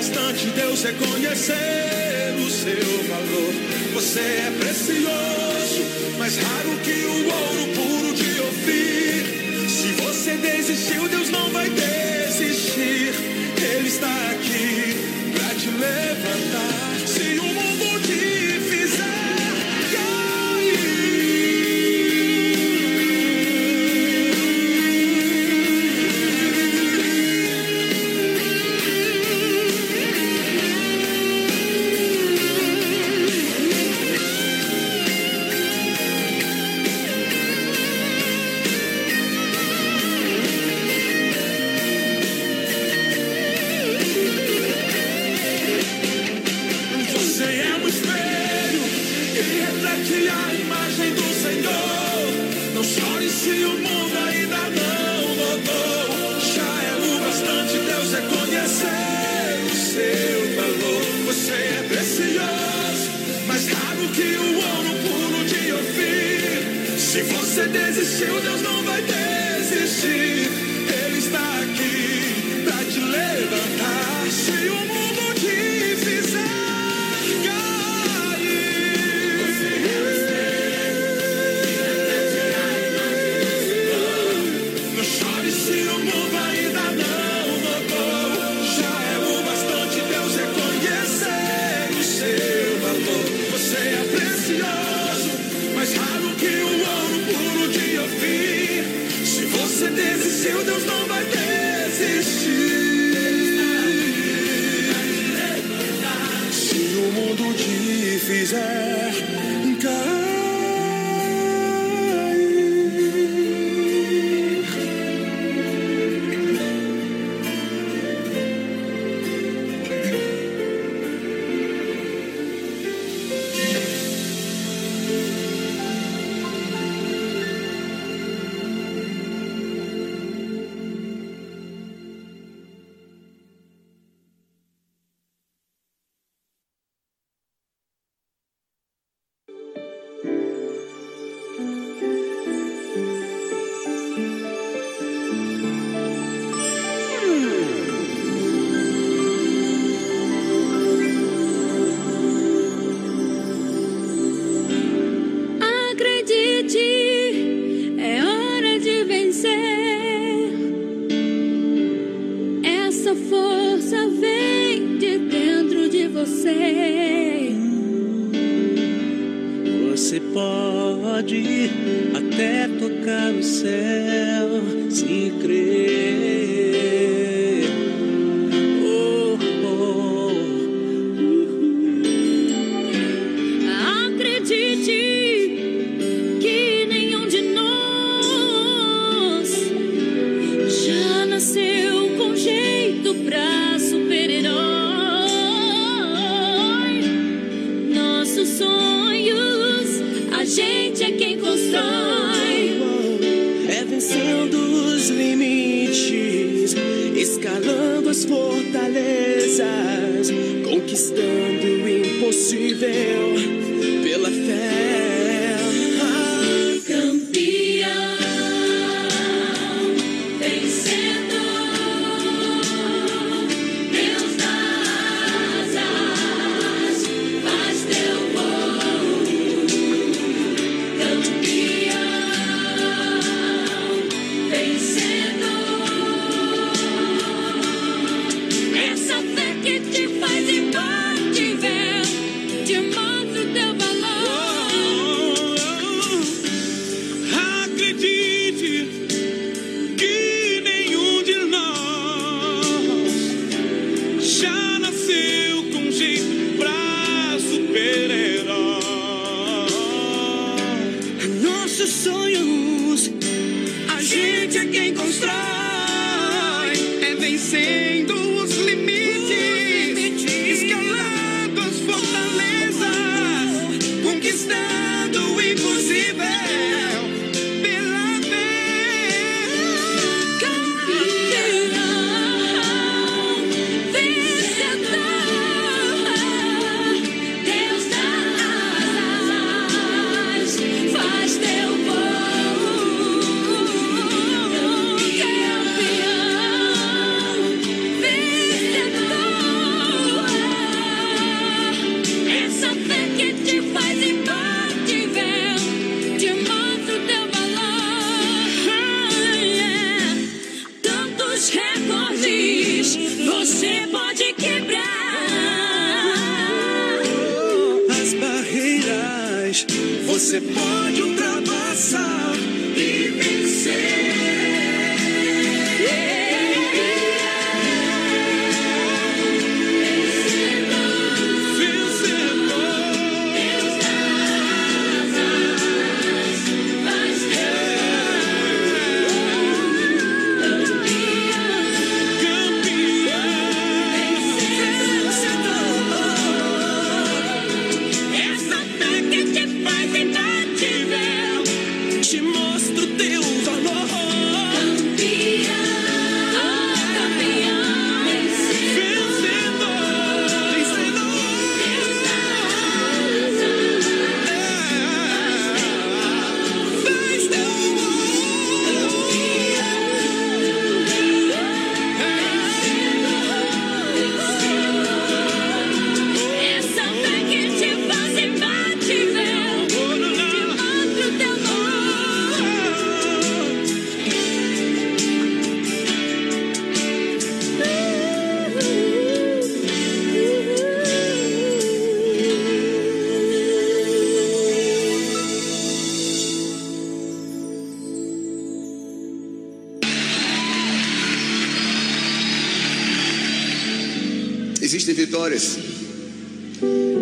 Bastante Deus reconhecer o seu valor. Você é precioso, mais raro que o ouro puro de ouvir. Se você desistiu, Deus não vai desistir. Ele está aqui pra te levantar. Se o mundo te você desistiu, Deus não vai desistir.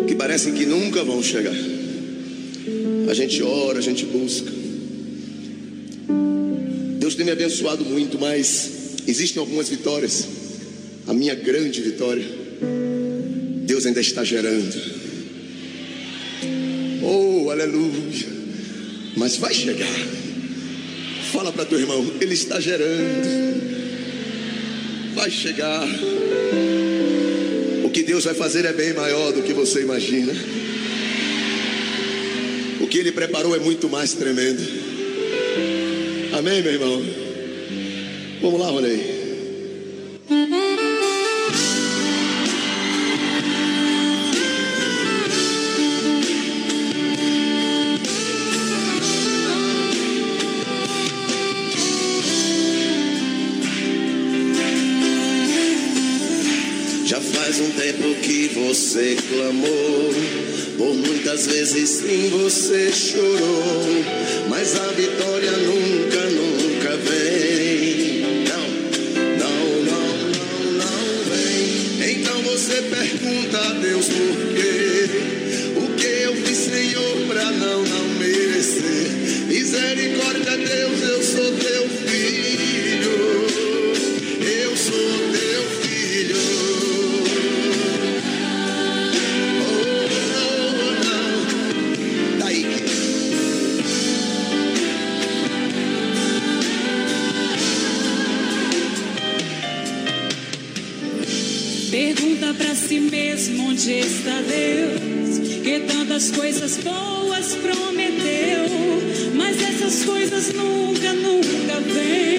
Que parecem que nunca vão chegar. A gente ora, a gente busca. Deus tem me abençoado muito, mas existem algumas vitórias. A minha grande vitória, Deus ainda está gerando. Oh, aleluia. Mas vai chegar. Fala para teu irmão, ele está gerando. Vai chegar. O que Deus vai fazer é bem maior do que você imagina. O que Ele preparou é muito mais tremendo. Amém, meu irmão? Vamos lá, Ronei. Já faz um tempo que você clamou, por muitas vezes sim você chorou, mas a vitória nunca, nunca vem. Não, não, não, não, não vem. Então você pergunta a Deus por quê? Onde está Deus, que tantas coisas boas prometeu, mas essas coisas nunca, nunca vêm.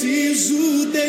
preciso de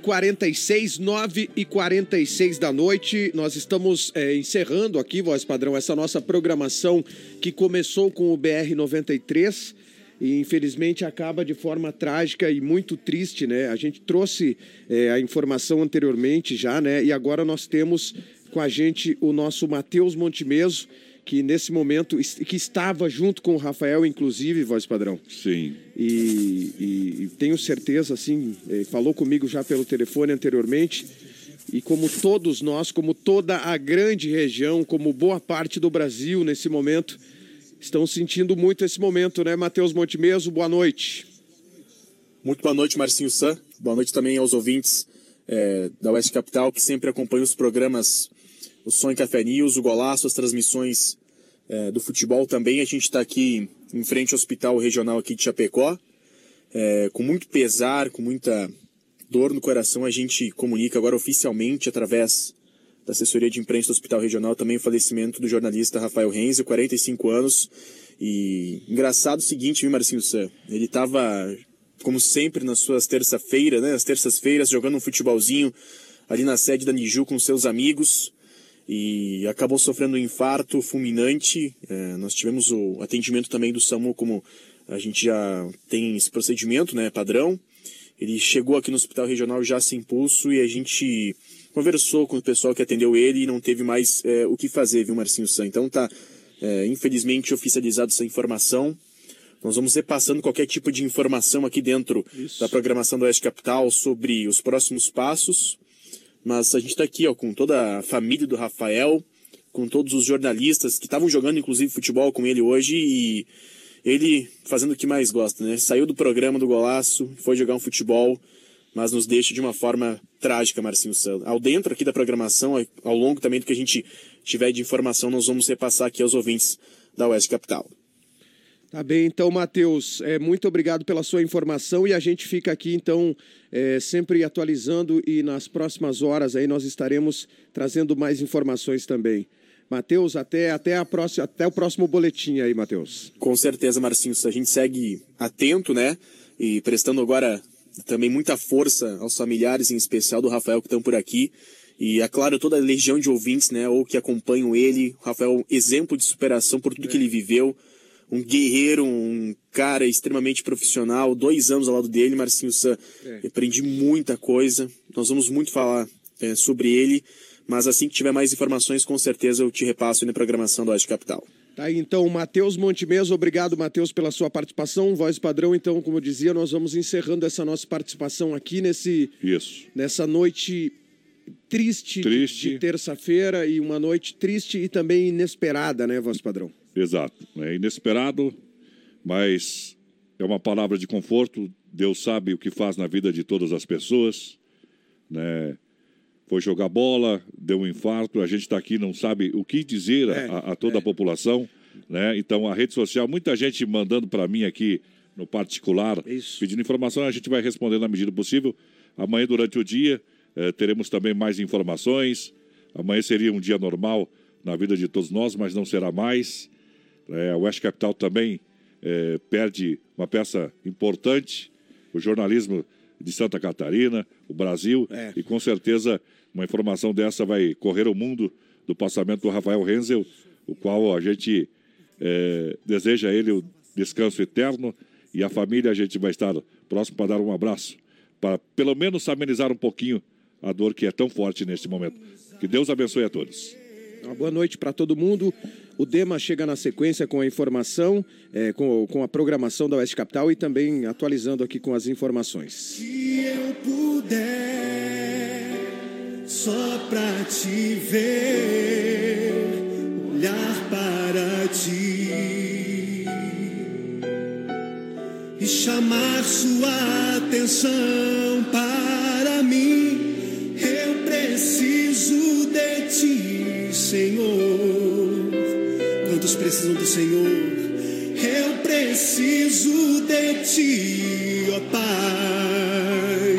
21 e 46, 9 e 46 da noite. Nós estamos é, encerrando aqui, voz padrão, essa nossa programação que começou com o BR 93 e infelizmente acaba de forma trágica e muito triste, né? A gente trouxe é, a informação anteriormente já, né? E agora nós temos com a gente o nosso Matheus Montemeso, que nesse momento que estava junto com o Rafael, inclusive, voz padrão. Sim. E, e- e tenho certeza, assim, eh, falou comigo já pelo telefone anteriormente. E como todos nós, como toda a grande região, como boa parte do Brasil nesse momento, estão sentindo muito esse momento, né, Matheus Montemeso? Boa noite. Muito boa noite, Marcinho San. Boa noite também aos ouvintes eh, da Oeste Capital que sempre acompanham os programas O Sonho Café News, o Golaço, as transmissões eh, do futebol também. A gente está aqui em frente ao Hospital Regional aqui de Chapecó. Eh, com muito pesar, com muita dor no coração, a gente comunica agora oficialmente através da assessoria de imprensa do Hospital Regional também o falecimento do jornalista Rafael Renze, 45 anos. E engraçado o seguinte, viu, Marcinho San? Ele estava, como sempre, nas suas terça-feiras, né? As terças-feiras, jogando um futebolzinho ali na sede da Niju com seus amigos e acabou sofrendo um infarto fulminante. É, nós tivemos o atendimento também do SAMU, como a gente já tem esse procedimento, né, padrão. Ele chegou aqui no hospital regional já sem pulso e a gente conversou com o pessoal que atendeu ele e não teve mais é, o que fazer, viu, Marcinho San? Então tá, é, infelizmente, oficializado essa informação. Nós vamos repassando qualquer tipo de informação aqui dentro da programação do Oeste Capital sobre os próximos passos. Mas a gente está aqui ó, com toda a família do Rafael, com todos os jornalistas que estavam jogando, inclusive, futebol com ele hoje e ele fazendo o que mais gosta, né? Saiu do programa do Golaço, foi jogar um futebol, mas nos deixa de uma forma trágica, Marcinho Santos. Ao dentro aqui da programação, ao longo também do que a gente tiver de informação, nós vamos repassar aqui aos ouvintes da Oeste Capital. Tá bem, então, Matheus, é, muito obrigado pela sua informação e a gente fica aqui, então, é, sempre atualizando e nas próximas horas aí nós estaremos trazendo mais informações também. Matheus, até, até, a próxima, até o próximo boletim aí, Matheus. Com certeza, Marcinho. A gente segue atento, né? E prestando agora também muita força aos familiares, em especial do Rafael, que estão por aqui. E, é claro, toda a legião de ouvintes, né? Ou que acompanham ele. Rafael, exemplo de superação por tudo que ele viveu. Um guerreiro, um cara extremamente profissional. Dois anos ao lado dele, Marcinho San. É. Aprendi muita coisa. Nós vamos muito falar é, sobre ele. Mas assim que tiver mais informações, com certeza eu te repasso aí na programação do Oeste Capital. Tá aí, então, Matheus Montemesa, obrigado, Matheus, pela sua participação. Voz padrão, então, como eu dizia, nós vamos encerrando essa nossa participação aqui nesse, Isso. nessa noite triste, Triste. de terça-feira e uma noite triste e também inesperada, né, Voz padrão? Exato. É inesperado, mas é uma palavra de conforto. Deus sabe o que faz na vida de todas as pessoas. Né? Foi jogar bola, deu um infarto. A gente está aqui não sabe o que dizer a- É, a, a toda a população. Né? Então, a rede social, muita gente mandando para mim aqui no particular, pedindo informação. A gente vai responder na medida possível. Amanhã, durante o dia, eh, teremos também mais informações. Amanhã seria um dia normal na vida de todos nós, mas não será mais. É, a West Capital também é, perde uma peça importante, o jornalismo de Santa Catarina, o Brasil, e com certeza uma informação dessa vai correr o mundo do passamento do Rafael Renzel, o qual a gente é, deseja a ele o descanso eterno e a família a gente vai estar próximo para dar um abraço, para pelo menos amenizar um pouquinho a dor que é tão forte neste momento. Que Deus abençoe a todos. Uma boa noite para todo mundo. O Dema chega na sequência com a informação, eh, com, com a programação da Oeste Capital e também atualizando aqui com as informações. Se eu puder só pra te ver, olhar para ti e chamar sua atenção para mim, preciso de ti, Senhor. Quantos precisam do Senhor? Eu preciso de ti, ó Pai.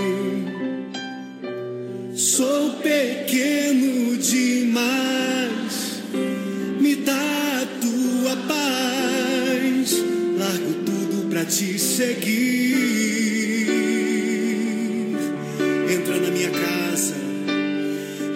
Sou pequeno demais, me dá a tua paz. Largo tudo pra te seguir. Entra na minha casa,